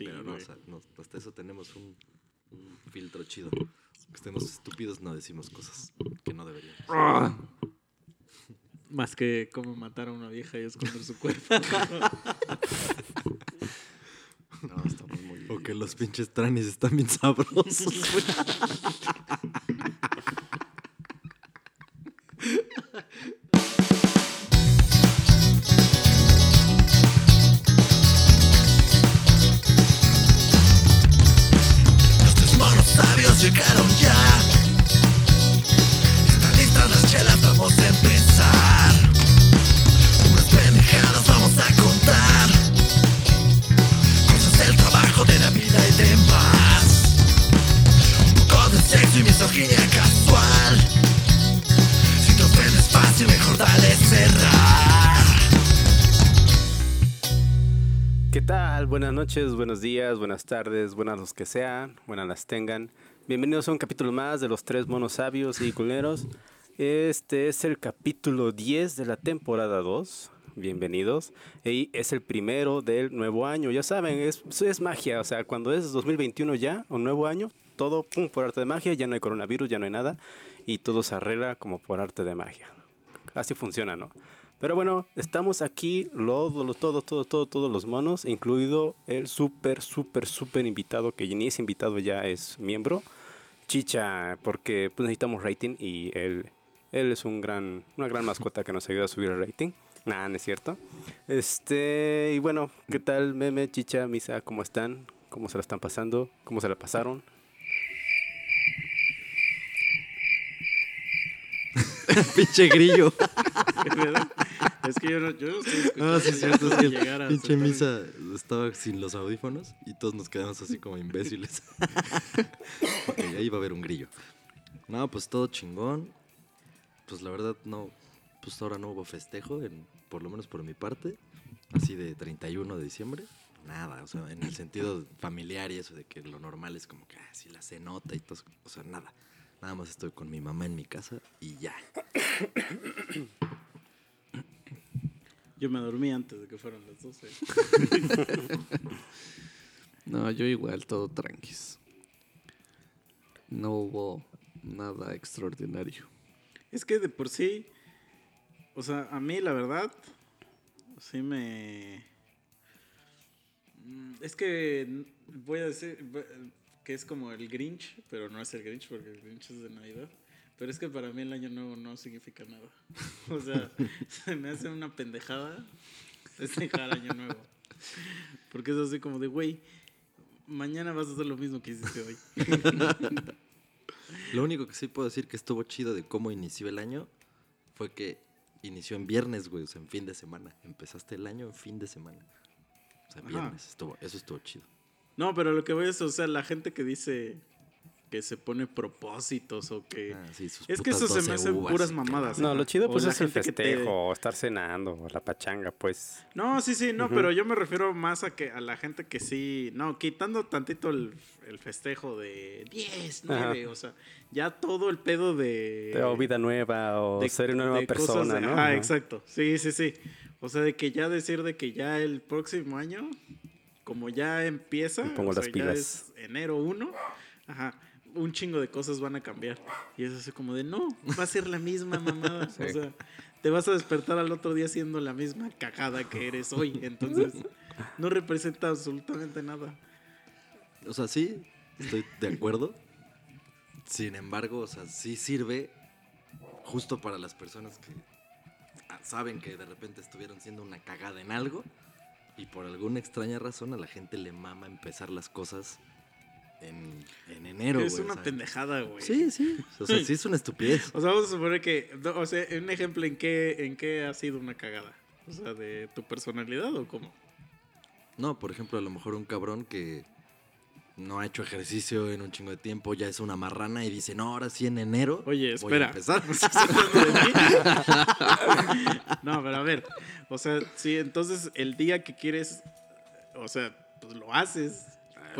Sí, Pero no, o sea, no, hasta eso tenemos un, un filtro chido. Que estemos estúpidos, no decimos cosas que no deberíamos. Ah. Más que cómo matar a una vieja y esconder su cuerpo. No, estamos muy. O que los pinches tranis están bien sabrosos, noches, buenos días, buenas tardes, buenas los que sean, buenas las tengan. Bienvenidos a un capítulo más de los tres monos sabios y culeros. Este es el capítulo 10 de la temporada 2. Bienvenidos. Y es el primero del nuevo año. Ya saben, es, es magia. O sea, cuando es 2021 ya, un nuevo año, todo por arte de magia. Ya no hay coronavirus, ya no hay nada. Y todo se arregla como por arte de magia. Así funciona, ¿no? Pero bueno, estamos aquí, los, los, todos, todos, todos, todos los monos, incluido el súper, súper, súper invitado, que ni es invitado, ya es miembro, Chicha, porque pues, necesitamos rating y él, él es un gran, una gran mascota que nos ayuda a subir el rating. Nada, no es cierto. Este, y bueno, ¿qué tal, Meme, Chicha, Misa? ¿Cómo están? ¿Cómo se la están pasando? ¿Cómo se la pasaron? Pinche grillo. es que yo no, yo no estoy escuchando. No, Ah, sí, es cierto. Es que el pinche misa estaba sin los audífonos y todos nos quedamos así como imbéciles. Ok, ahí va a haber un grillo. No, pues todo chingón. Pues la verdad, no. Pues ahora no hubo festejo, en, por lo menos por mi parte. Así de 31 de diciembre. Nada, o sea, en el sentido familiar y eso de que lo normal es como que ah, si la cenota y todo. O sea, nada. Nada más estoy con mi mamá en mi casa y ya. Yo me dormí antes de que fueran las 12. No, yo igual, todo tranquis. No hubo nada extraordinario. Es que de por sí, o sea, a mí la verdad, sí me... Mm, Es que voy a decir voy- que es como el Grinch, pero no es el Grinch porque el Grinch es de Navidad. Pero es que para mí el año nuevo no significa nada. O sea, se me hace una pendejada festejar año nuevo. Porque es así como de, güey, mañana vas a hacer lo mismo que hiciste hoy. Lo único que sí puedo decir que estuvo chido de cómo inició el año fue que inició en viernes, güey, o sea, en fin de semana. Empezaste el año en fin de semana. O sea, viernes, estuvo, eso estuvo chido. No, pero lo que voy es, o sea, la gente que dice que se pone propósitos o que... Ah, sí, sus es que eso se me 12 hacen uvas puras mamadas. la- No, lo chido pues es el te- festejo, o estar cenando, o la pachanga, pues. No, sí, sí, no, pero yo me refiero más a que a la gente que sí, no, quitando tantito el, el festejo de 10, 9, o sea, ya todo el pedo de... o vida nueva, o de- ser una nueva persona, de- ¿no? Ajá, Ajá. exacto. Sí, sí, sí. O sea, de que ya decir de que ya el próximo año, como ya empieza, pongo o sea, las ya pilas. es enero 1, ajá, un chingo de cosas van a cambiar. Y es así como de, no, va a ser la misma mamada. Sí. O sea, te vas a despertar al otro día siendo la misma cagada que eres hoy. Entonces, no representa absolutamente nada. O sea, sí, estoy de acuerdo. Sin embargo, o sea, sí sirve justo para las personas que ah, saben que de repente estuvieron siendo una cagada en algo y por alguna extraña razón a la gente le mama empezar las cosas en, en enero. es una o sea. pendejada, güey. Sí, sí. O sea, sí es una estupidez. O sea, vamos a suponer que, no, o sea, un ejemplo en qué, en qué ha sido una cagada. O sea, de tu personalidad o cómo. No, por ejemplo, a lo mejor un cabrón que no ha hecho ejercicio en un chingo de tiempo, ya es una marrana y dice, no, ahora sí en enero. Oye, voy a espera. empezar. ¿Estás hablando de mí? no, pero a ver. O sea, sí, entonces el día que quieres, o sea, pues lo haces.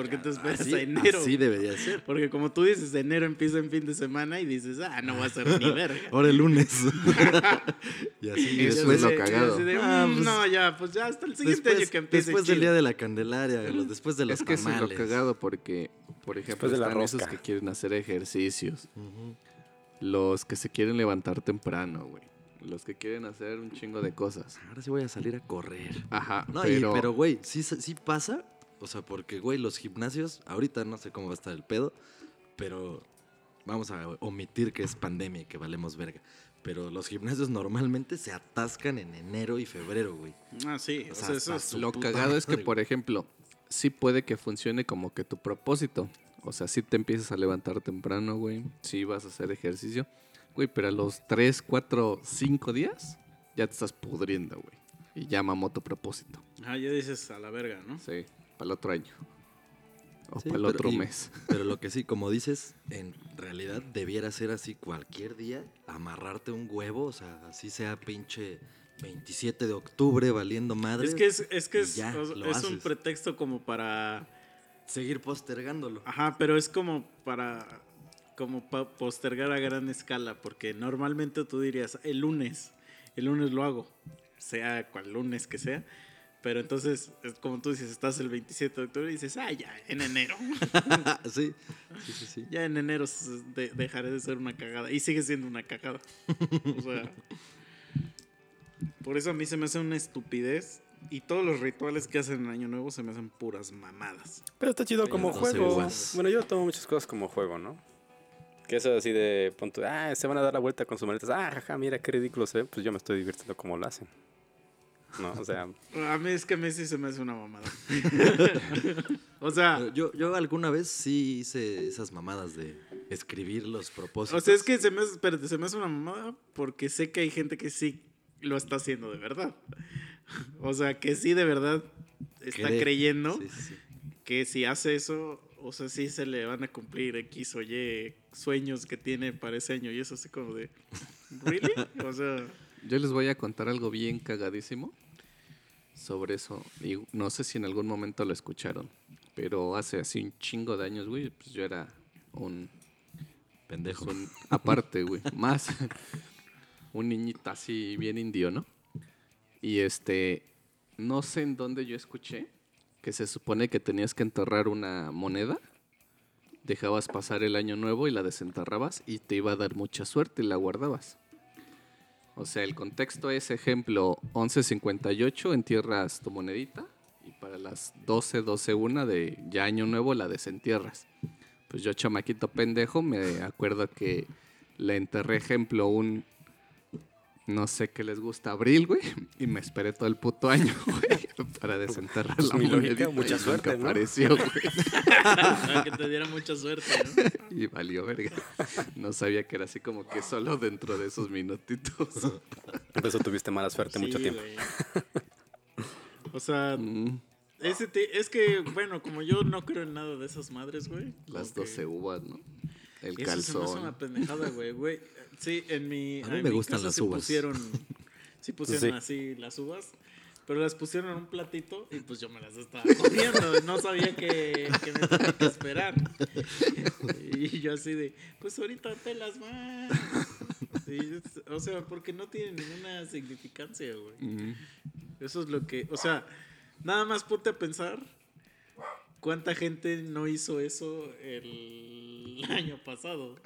¿Por qué te esperas Así, a enero? así debería ser. Porque como tú dices, enero empieza en fin de semana y dices, ah, no va a ser ni verga. Ahora el lunes. y así. Eso después, es lo cagado. así de, Ah, "Mm, pues, no, ya, pues ya hasta el siguiente después, año que empiece. después del chido". día de la Candelaria, los- después de los Es que eso es lo cagado porque, por ejemplo, Después de la están esos que quieren hacer ejercicios. Los que se quieren levantar temprano, güey. Los que quieren hacer un chingo de cosas. Ahora sí voy a salir a correr. Ajá, No, pero, y- pero güey, sí, sí pasa. O sea, porque, güey, los gimnasios, ahorita no sé cómo va a estar el pedo, pero vamos a omitir que es pandemia y que valemos verga. Pero los gimnasios normalmente se atascan en enero y febrero, güey. Ah, sí, O o sea, sea, eso es- lo cagado es que, por ejemplo, sí puede que funcione como que tu propósito. O sea, si te empiezas a levantar temprano, güey. Sí vas a hacer ejercicio. Güey, pero a los 3, 4, 5 días ya te estás pudriendo, güey. Y ya mamó tu propósito. Ah, ya dices a la verga, ¿no? Sí, para el otro año. O Sí, para el pero- otro y- mes. Pero lo que sí, como dices, en realidad debiera ser así cualquier día, amarrarte un huevo, o sea, así sea pinche 27 de octubre valiendo madre. Es que es, es, que es, ya, es un pretexto como para... Seguir postergándolo. Ajá, pero es como para... Como pa- postergar a gran escala, porque normalmente tú dirías, el lunes, el lunes lo hago, sea cual lunes que sea, pero entonces, es como tú dices, estás el 27 de octubre y dices, ah, ya, en enero, sí, sí, sí, sí. ya en enero de- dejaré de ser una cagada, y sigue siendo una cagada. O sea, por eso a mí se me hace una estupidez, y todos los rituales que hacen en Año Nuevo se me hacen puras mamadas. Pero está chido como juego. Bueno, yo tomo muchas cosas como juego, ¿no? Que eso así de punto, ah, se van a dar la vuelta con sus maletas. Ah, jaja, mira qué ridículo se ve. Pues yo me estoy divirtiendo como lo hacen. No, o sea, A mí es que a mí sí se me hace una mamada. o sea, Yo, yo alguna vez sí hice esas mamadas de escribir los propósitos. o sea, es que se me, hace- espérate, se me hace una mamada porque sé que hay gente que sí lo está haciendo de verdad. O sea, que sí de verdad está Cree. creyendo sí, sí. que si hace eso, o sea, sí se le van a cumplir X o Y sueños que tiene para ese año. Y eso así como de, ¿really? O sea, Yo les voy a contar algo bien cagadísimo sobre eso. Y no sé si en algún momento lo escucharon. Pero hace así un chingo de años, güey, pues yo era un Pendejo. un- aparte, güey, más un niñito así bien indio, ¿no? Y este, no sé en dónde yo escuché que se supone que tenías que enterrar una moneda, dejabas pasar el año nuevo y la desenterrabas y te iba a dar mucha suerte y la guardabas. O sea, el contexto es ejemplo 11.58, entierras tu monedita y para las 12, 12, una de ya año nuevo la desentierras. Pues yo, chamaquito pendejo, me acuerdo que le enterré ejemplo un, no sé qué les gusta, abril, güey, y me esperé todo el puto año, güey, para desenterrar Pues la mi lógica, mucha y suerte, nunca ¿no? apareció, güey, que te diera mucha suerte, ¿no? y valió verga. No sabía que era así como que solo dentro de esos minutitos. por eso tuviste mala suerte mucho tiempo. O sea, Mm, ese te- es que, bueno, como yo no creo en nada de esas madres, güey. las como que 12 uvas, ¿no? El Eso se me hace una calzón. pendejada, güey, güey. Sí, en mi. A mí en me mi gustan casa las sí uvas. Pusieron, sí pusieron Sí. así las uvas, pero las pusieron en un platito y pues yo me las estaba comiendo. No sabía que, que me tenía que esperar. Y yo así de, pues ahorita te las más. Y es- o sea, porque no tienen ninguna significancia, güey. Eso es lo que, o sea, nada más ponte a pensar cuánta gente no hizo eso el año pasado.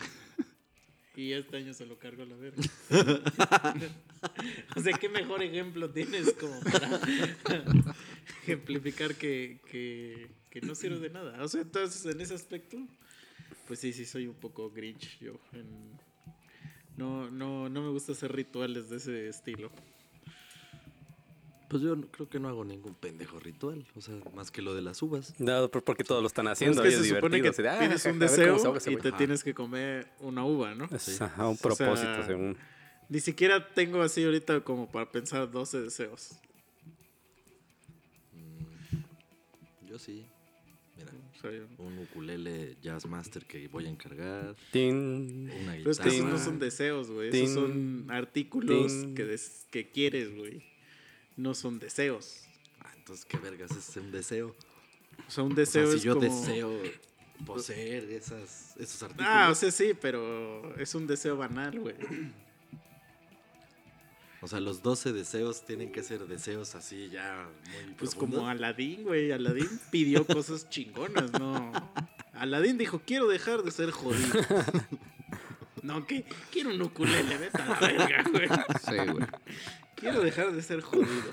Y este año se lo cargó la verga. o sea, ¿qué mejor ejemplo tienes como para ejemplificar que, que, que no sirve de nada? O sea, entonces en ese aspecto, pues sí, sí soy un poco grinch yo. en- no, no, no me gusta hacer rituales de ese estilo. Pues yo no- creo que no hago ningún pendejo ritual. O sea, más que lo de las uvas. No, por- porque todos lo están haciendo. es y que se supone que divertido, así de, ah, tienes un deseo ahoga y te Ajá. tienes que comer una uva, ¿no? Es, ajá, un O sea, propósito, según. Ni siquiera tengo así ahorita como para pensar 12 deseos. Yo sí. Mira, un ukulele jazz master que voy a encargar. Tin. Una Pero es que esos guitarra. no son deseos, güey. Esos son artículos tin. que, des- que quieres, güey. No son deseos. Ah, entonces, ¿qué vergas es un deseo? O sea, un O sea, deseo si es yo como... deseo poseer esas, esos artículos. Ah, o sea, sí, pero es un deseo banal, güey. O sea, los 12 deseos tienen que ser deseos así ya muy Pues profundos. como Aladín, güey. Aladín pidió cosas chingonas, ¿no? Aladín dijo, quiero dejar de ser jodido. No, que quiero un ukulele, vete a la verga, güey. Sí, güey. Quiero dejar de ser jodido.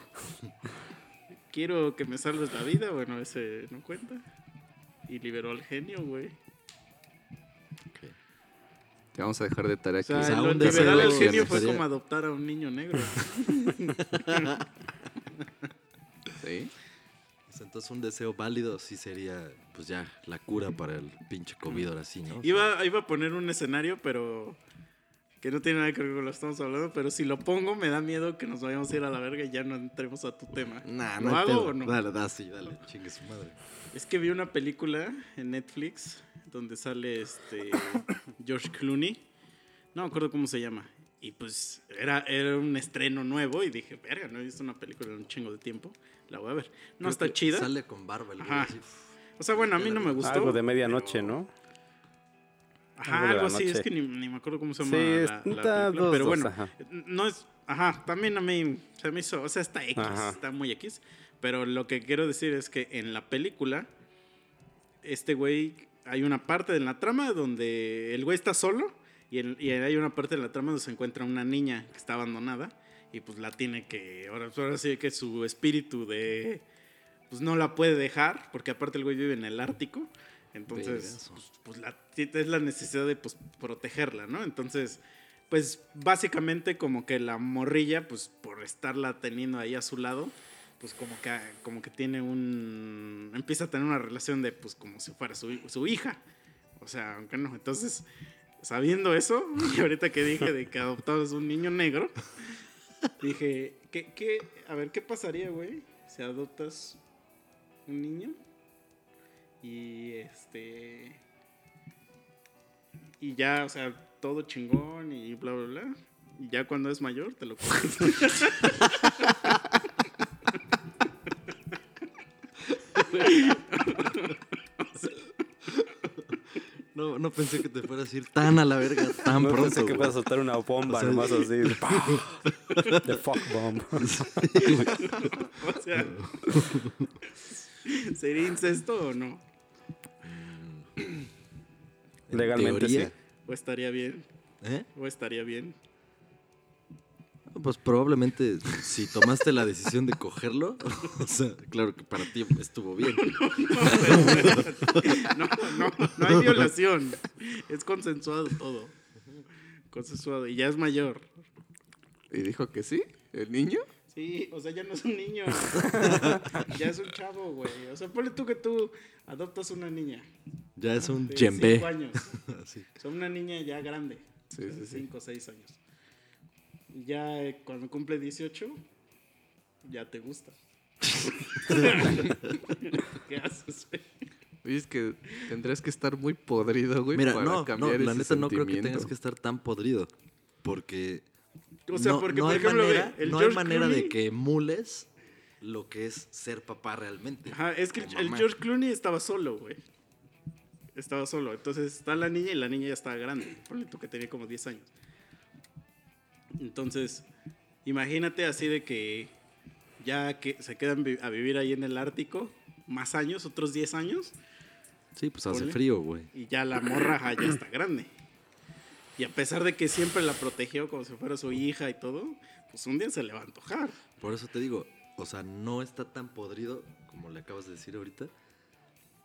Quiero que me salves la vida, bueno, ese no cuenta. Y liberó al genio, güey. Te vamos a dejar de tarea O aquí. sea, O sea, lo un liberar al genio fue como adoptar a un niño negro. Sí. Entonces un deseo válido sí sería pues ya la cura para el pinche COVID ahora sí, ¿no? Iba, iba a poner un escenario, pero que no tiene nada que ver con lo que estamos hablando, pero si lo pongo me da miedo que nos vayamos a ir a la verga y ya no entremos a tu tema. Nah, ¿Lo no hago pedo. o no? Dale, da, sí, dale, chingue su madre. Es que vi una película en Netflix donde sale este George Clooney. No me acuerdo cómo se llama. Y pues era, era un estreno nuevo y dije, verga, no he visto una película en un chingo de tiempo. La voy a ver. No Creo está chida. Sale con barba el güey. O sea, bueno, a mí no me gustó. Algo de medianoche, pero- ¿no? Ajá, Algo así, es que ni, ni me acuerdo cómo se Sí, llama es- la, está película, dos, pero dos, bueno, ajá. no es, ajá, también a mí se me hizo, o sea, está X, Ajá. está muy X, pero lo que quiero decir es que en la película, este güey, hay una parte de la trama donde el güey está solo y, el- y hay una parte de la trama donde se encuentra una niña que está abandonada y pues la tiene que, ahora, ahora sí que su espíritu de, pues no la puede dejar, porque aparte el güey vive en el Ártico. Entonces, pues, pues, la, es la necesidad de pues, protegerla, ¿no? Entonces, pues básicamente como que la morrilla, pues por estarla teniendo ahí a su lado, pues como que, como que tiene un... empieza a tener una relación de pues como si fuera su, su hija. O sea, aunque no. Entonces, sabiendo eso, y ahorita que dije de que adoptabas un niño negro, dije, ¿qué, qué, a ver, ¿qué pasaría, güey? Si adoptas un niño y este... Y ya, o sea, todo chingón y bla, bla, bla. Y ya cuando es mayor, te lo coges. No, no pensé que te fueras a ir tan a la verga tan no pronto. pensé que vas a soltar una bomba, O sea, nomás así. The fuck bomb. O sea, ¿sería incesto o no? En Legalmente sí. ¿O estaría bien? ¿eh? ¿O estaría bien? Pues probablemente si tomaste la decisión de cogerlo, o sea, claro que para ti estuvo bien. No, no, no hay violación. Es consensuado todo. Consensuado. Y ya es mayor. ¿Y dijo que sí? ¿El niño? Sí, o sea, ya no es un niño. ya es un chavo, güey. O sea, ponle tú que tú adoptas una niña. Ya es un de djembe. cinco años. O sea, una niña ya grande. Sí, sí, sí. 5 o 6 años. Y ya eh, cuando cumple 18, ya te gusta. ¿Qué haces, güey? Oye, es que tendrías que estar muy podrido, güey, Mira, para no, no, cambiar la ese neta no creo que sentimiento. tengas que estar tan podrido. Porque, O sea, no, porque, no por ejemplo, manera, el no hay manera de que emules lo que es ser papá realmente. Ajá, es que el. George Clooney estaba solo, güey. Estaba solo. Entonces está la niña y la niña ya estaba grande. Ponle tú que tenía como 10 años. Entonces, imagínate así de que ya que se quedan a vivir ahí en el Ártico más años, otros 10 años, Sí, pues hace frío, güey. y ya la morra ya está grande. Y a pesar de que siempre la protegió como si fuera su hija y todo, pues un día se le va a antojar. Por eso te digo, o sea, no está tan podrido como le acabas de decir ahorita,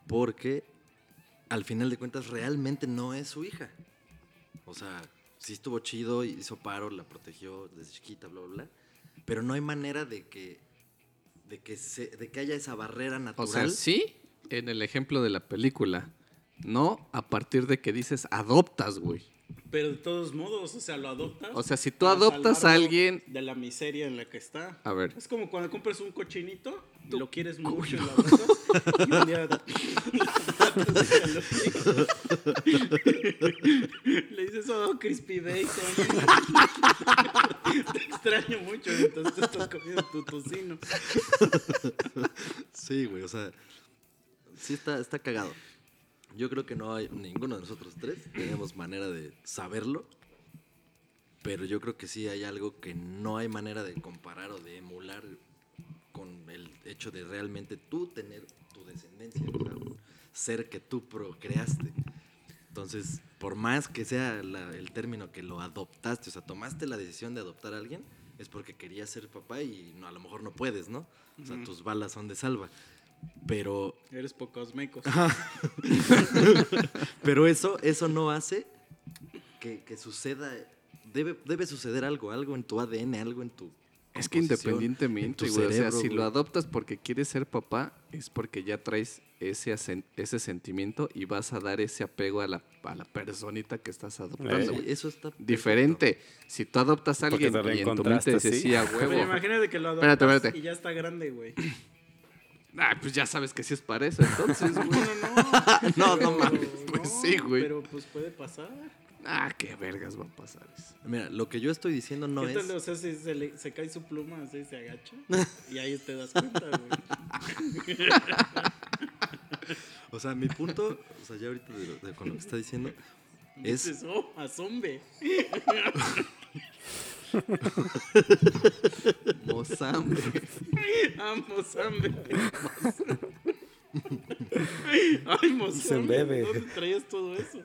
porque al final de cuentas realmente no es su hija. O sea, sí estuvo chido, hizo paro, la protegió desde chiquita, bla, bla, bla. Pero no hay manera de que, de que, se, de que haya esa barrera O natural. sea, sí, en el ejemplo de la película. No a partir de que dices adoptas, güey. Pero de todos modos, o sea, lo adoptas. O sea, si tú adoptas a alguien- De la miseria en la que está. A ver. Es como cuando compras un cochinito y lo quieres mucho lo adoptas. y un día. Le dices, oh, Crispy Bacon. te extraño mucho. Entonces tú estás comiendo tu tocino. Sí, güey, o sea, sí está, está cagado. Yo creo que no hay, ninguno de nosotros tres tenemos manera de saberlo. Pero yo creo que sí hay algo que no hay manera de comparar o de emular con el hecho de realmente tú tener tu descendencia, ser que tú procreaste. Entonces, por más que sea la- el término que lo adoptaste, o sea, tomaste la decisión de adoptar a alguien, es porque querías ser papá y no, a lo mejor no puedes, ¿no? O sea, tus balas son de salva. Pero Eres pocos mecos. pero eso, eso no hace que, que suceda. Debe, debe suceder algo, algo en tu ADN, algo en tu. Es que independientemente, tu güey, o sea, si lo adoptas porque quieres ser papá, es porque ya traes ese, ese sentimiento y vas a dar ese apego a la, a la personita que estás adoptando. Güey. eso está. perfecto. Diferente. Si tú adoptas a alguien y en tu mente dices, sí, a Pero huevo. imagínate que lo adoptas Espérate, espérate. y ya está grande, güey. Ah, pues ya sabes que sí es para eso, entonces, güey. No, no, no. No, no mames, pues no, sí, güey. Pero pues puede pasar. Ah, qué vergas va a pasar eso. Mira, lo que yo estoy diciendo no ¿Qué es. tal? O sea, si se, le- se cae su pluma, así se agacha. y ahí te das cuenta, güey. O sea, mi punto, o sea, ya ahorita de, con lo que está diciendo, es. Dices, oh, azombe. Mozambe. Amo zambe. Ay, mozambe. Bebe. ¿Dónde traías todo eso?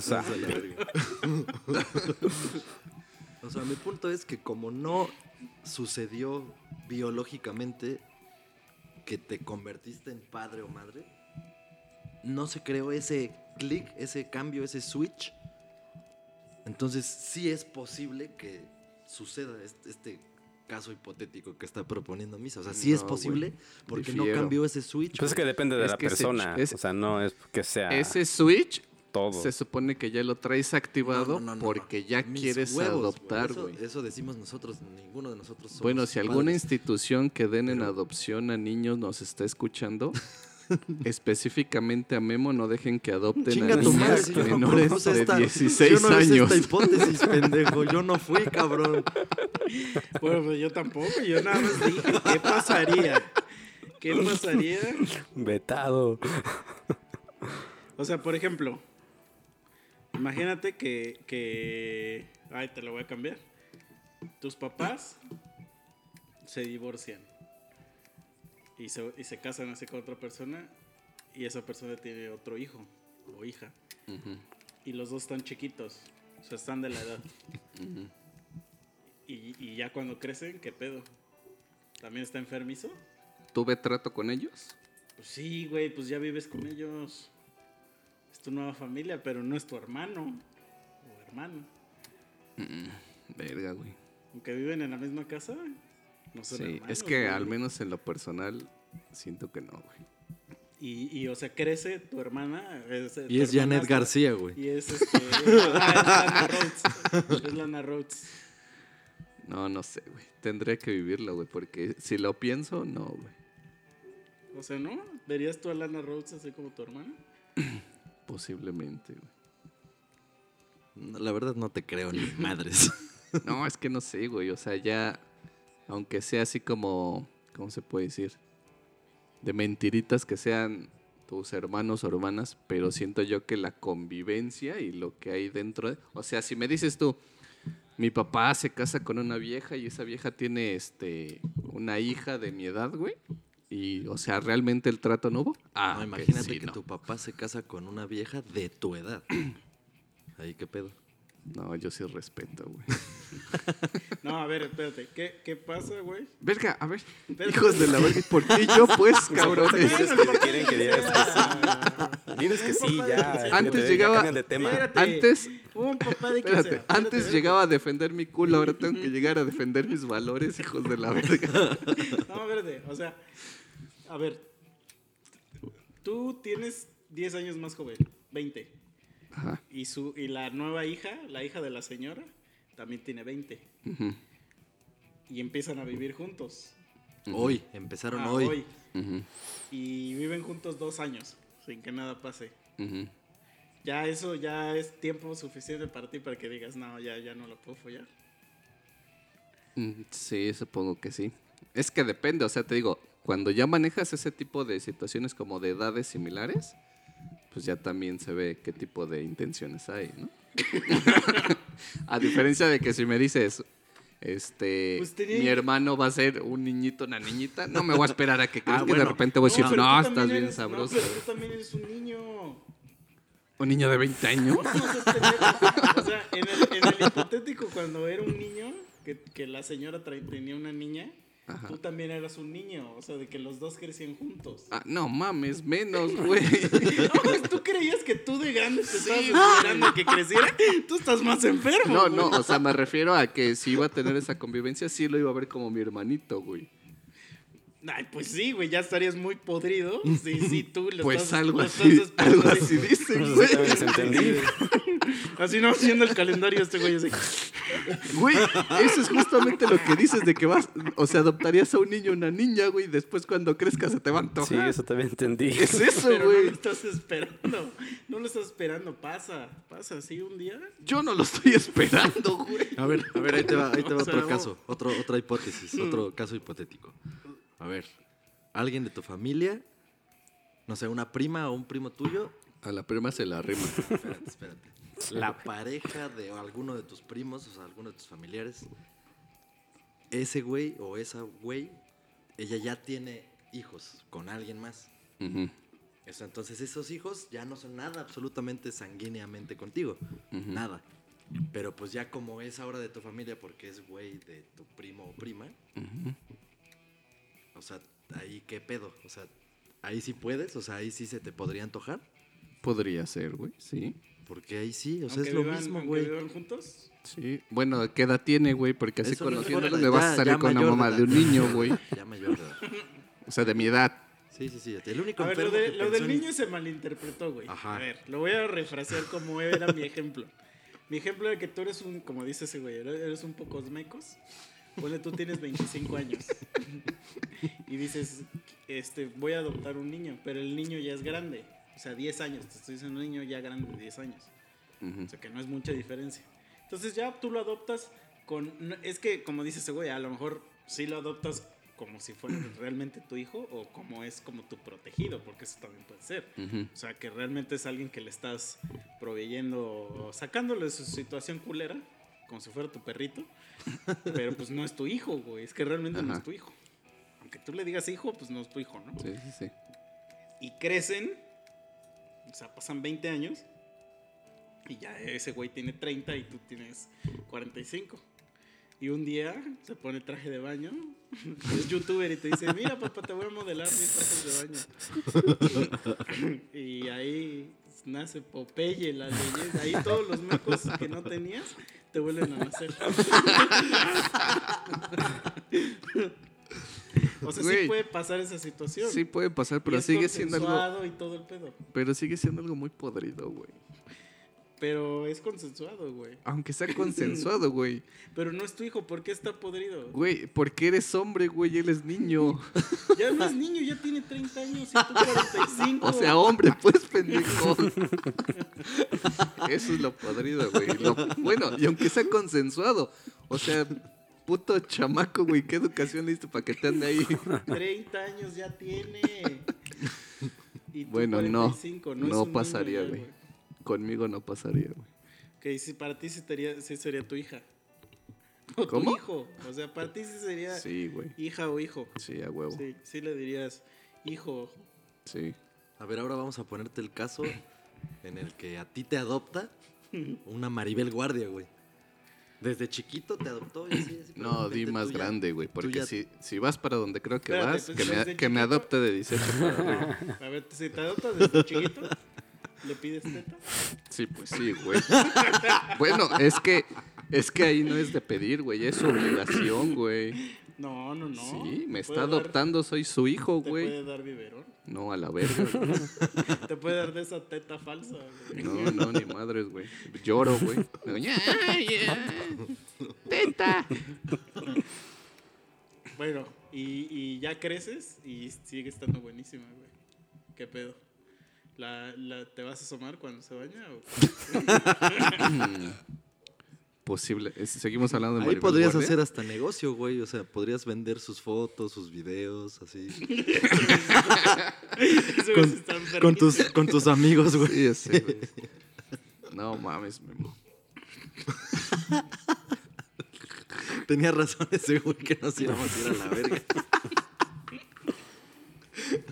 Verga. o sea, mi punto es que como no sucedió biológicamente que te convertiste en padre o madre, no se creó ese clic, ese cambio, ese switch. Entonces sí es posible que suceda este, este caso hipotético que está proponiendo Misa. O sea, sí es posible porque no cambió ese switch. Pues es que depende de Es la persona. es- o sea, no es que sea Ese switch todo. se supone que ya lo traes activado No, no, no, no, porque ya Mis quieres huevos, adoptar, Eso, güey. eso decimos nosotros, ninguno de nosotros somos Bueno, si alguna institución que den en adopción a niños nos está escuchando, específicamente a Memo, no dejen que adopten Chinga a madre, niñas no menores propuse de esta- 16 yo no hice años. esta hipótesis, pendejo. Yo no fui, cabrón. Bueno, pues yo tampoco. Yo nada más dije, ¿qué pasaría? ¿Qué pasaría? Vetado. O sea, por ejemplo, imagínate que, que... Ay, te lo voy a cambiar. Tus papás se divorcian y se, y se casan así con otra persona y esa persona tiene otro hijo o hija. Y los dos están chiquitos, o sea, están de la edad. y, y ya cuando crecen, ¿qué pedo? ¿También está enfermizo? ¿Tuve trato con ellos? Pues sí, güey, pues ya vives con ellos. Es tu nueva familia, pero no es tu hermano o hermana. Verga, güey. Aunque viven en la misma casa, no son Sí, hermanos, es que güey. al menos en lo personal siento que no, güey. Y, y, o sea, crece tu hermana. Es, Y tu es Janet García, güey. Y es este. ah, es Lana Rhodes. Es Lana Rhodes. No, no sé, güey. Tendría que vivirlo, güey, porque si lo pienso, no, güey. O sea, ¿no? ¿Verías tú a Lana Rhodes así como tu hermana? Posiblemente, güey. No, La verdad no te creo ni madres. No, es que no sé, güey. O sea, ya, aunque sea así como, ¿cómo se puede decir? De mentiritas que sean tus hermanos o hermanas, pero siento yo que la convivencia y lo que hay dentro de... O sea, si me dices tú, mi papá se casa con una vieja y esa vieja tiene este una hija de mi edad, güey. Y, o sea, ¿realmente el trato no hubo? Ah, No, imagínate sí, que no. tu papá se casa con una vieja de tu edad. Ahí qué pedo. No, yo sí respeto, güey. No, a ver, espérate. ¿Qué, qué pasa, güey? Verga, a ver. Espérate. Hijos de la verga. ¿Por qué yo, pues, cabrones? Quieren que digas que sí. Diles que sí, ya. Antes ya llegaba- cambian de tema. Espérate. Antes, Un papá de que espérate. Espérate, antes espérate. llegaba a defender mi culo, ahora tengo que llegar a defender mis valores, hijos de la verga. No, verde, o sea, a ver, tú tienes 10 años más joven, 20, Ajá. y, su, y la nueva hija, la hija de la señora, también tiene 20, Ujú, y empiezan a vivir juntos. Hoy, empezaron Ah, hoy. Y viven juntos dos años, sin que nada pase. Ya eso ya es tiempo suficiente para ti para que digas, no, ya, ya no lo puedo follar. Mm, Sí, supongo que sí. Es que depende, o sea, te digo, cuando ya manejas ese tipo de situaciones como de edades similares, pues ya también se ve qué tipo de intenciones hay, ¿no? a diferencia de que si me dices, este, Pues tenía- mi hermano va a ser un niñito, una niñita, no me voy a esperar a que crezca y de bueno. repente voy a decir, no, estás bien eres- sabroso. No, pero tú también eres un niño. Un niño de 20 años. No. O sea, en el, en el hipotético, cuando era un niño, que, que la señora tenía una niña, Ajá. tú también eras un niño. O sea, de que los dos crecían juntos. Ah, no mames, menos, güey. No, tú creías que tú de grande te estabas esperando que creciera. Tú estás más enfermo. No, güey. no, o sea, me refiero a que si iba a tener esa convivencia, sí lo iba a ver como mi hermanito, güey. Ay, pues sí, güey, ya estarías muy podrido. Sí, sí, tú lo Pues estás, algo lo así, estás algo así. así dicen, güey. entendí. Así no, haciendo el calendario este güey así. Güey, eso es justamente lo que dices de que vas, o sea, adoptarías a un niño o una niña, güey, y después cuando crezca se te va a Sí, antojar. eso también entendí. Es eso, Pero no güey. lo estás esperando. No lo estás esperando. Pasa, pasa así un día. Yo no lo estoy esperando, güey. A ver, a ver, ahí te va, ahí te va O sea, otro no. caso, otro, otra hipótesis, otro caso hipotético. A ver, alguien de tu familia, no sé, una prima o un primo tuyo, A la prima se la rima. espérate, espérate. La pareja de alguno de tus primos, o sea, alguno de tus familiares, ese güey o esa güey, ella ya tiene hijos con alguien más. Ujú, O sea, entonces esos hijos ya no son nada absolutamente sanguíneamente contigo. Nada. Pero pues ya como es ahora de tu familia porque es güey de tu primo o prima. O sea, ahí qué pedo. O sea, ahí sí puedes, o sea, ahí sí se te podría antojar. Podría ser, güey, sí. Porque ahí sí, o sea, Aunque es lo vivan- mismo, güey. vivan juntos. Sí. Bueno, ¿qué edad tiene, güey? Porque así Eso no conociéndolo me vas ya- a salir ya con la mayor mamá edad. de un niño, güey. Ya mayor de edad. O sea, de mi edad. Sí, sí, sí. El único A ver, lo, enfermo de- que lo pensó del en- niño se malinterpretó, güey. Ajá. A ver, lo voy a refrasear como era mi ejemplo. Mi ejemplo era que tú eres un, como dice ese güey, eres eres un poco mecos. Ponle, tú tienes 25 años. y dices, este, voy a adoptar un niño, pero el niño ya es grande. O sea, 10 años. Te estoy diciendo un niño ya grande de 10 años. O sea, que no es mucha diferencia. Entonces ya tú lo adoptas con... Es que, como dice ese güey, a lo mejor sí lo adoptas como si fuera realmente tu hijo o como es como tu protegido, porque eso también puede ser. O sea, que realmente es alguien que le estás proveyendo, sacándole de su situación culera, como si fuera tu perrito, pero pues no es tu hijo, güey, es que realmente no Ajá. es tu hijo. Aunque tú le digas hijo, pues no es tu hijo, ¿no? Sí, sí, sí. Y crecen, o sea, pasan 20 años y ya ese güey tiene 30 y tú tienes 45. Y un día se pone traje de baño, es youtuber y te dice, mira papá, te voy a modelar mis trajes de baño. y ahí nace Popeye, la leyenda. Ahí todos los mecos que no tenías te vuelven a nacer. o sea, sí puede pasar esa situación. Sí puede pasar, pero Y es sigue siendo algo... consensuado y todo el pedo. Pero sigue siendo algo muy podrido, güey. Pero es consensuado, güey. Aunque sea consensuado, güey. Pero no es tu hijo, ¿por qué está podrido? Güey, porque eres hombre, güey, él es niño. Ya no es niño, ya tiene 30 años y tú 45. O sea, hombre, pues, pendejo. Eso es lo podrido, güey. Lo- bueno, y aunque sea consensuado. O sea, puto chamaco, güey, ¿qué educación le diste para que te ande ahí? 30 años ya tiene. Y tú Bueno, no. 45, No, es un niño pasaría, güey. Conmigo no pasaría, güey. Que si para ti sí sería, sí sería tu hija. O ¿Cómo? tu hijo. O sea, para ti sí sería Sí, güey. hija o hijo. Sí, a huevo. Sí, sí le dirías hijo. Sí. A ver, ahora vamos a ponerte el caso en el que a ti te adopta una Maribel Guardia, güey. Desde chiquito te adoptó y así, No, di más ya- grande, güey. Porque ya- si, si vas para donde creo que Espérate, vas, pues, que, me, que adopte de 18 para arriba. A ver, si te adoptas desde chiquito, ¿le pides teta? Sí, pues sí, güey. bueno, es que es que ahí no es de pedir, güey, es obligación, güey. No, no, no. Sí, me Te está dar- adoptando, soy su hijo, Te güey. puede dar biberón. No, a la verga. Te puede dar de esa teta falsa. güey. No, no, ni madres, güey. Lloro, güey. Digo, "Ya, ya, Teta. Bueno, y, y ya creces y sigue estando buenísima, güey. ¿Qué pedo? ¿La, la, ¿Te vas a asomar cuando se baña? O? posible. es- Seguimos hablando de Ahí Maribel podrías Guardia. hacer hasta negocio, güey. O sea, podrías vender sus fotos, sus videos, así. Con, enfermito. tus, con tus amigos, güey. Sí, güey. No mames, Memo. Tenía razón ese güey que nos íbamos a ir a la verga.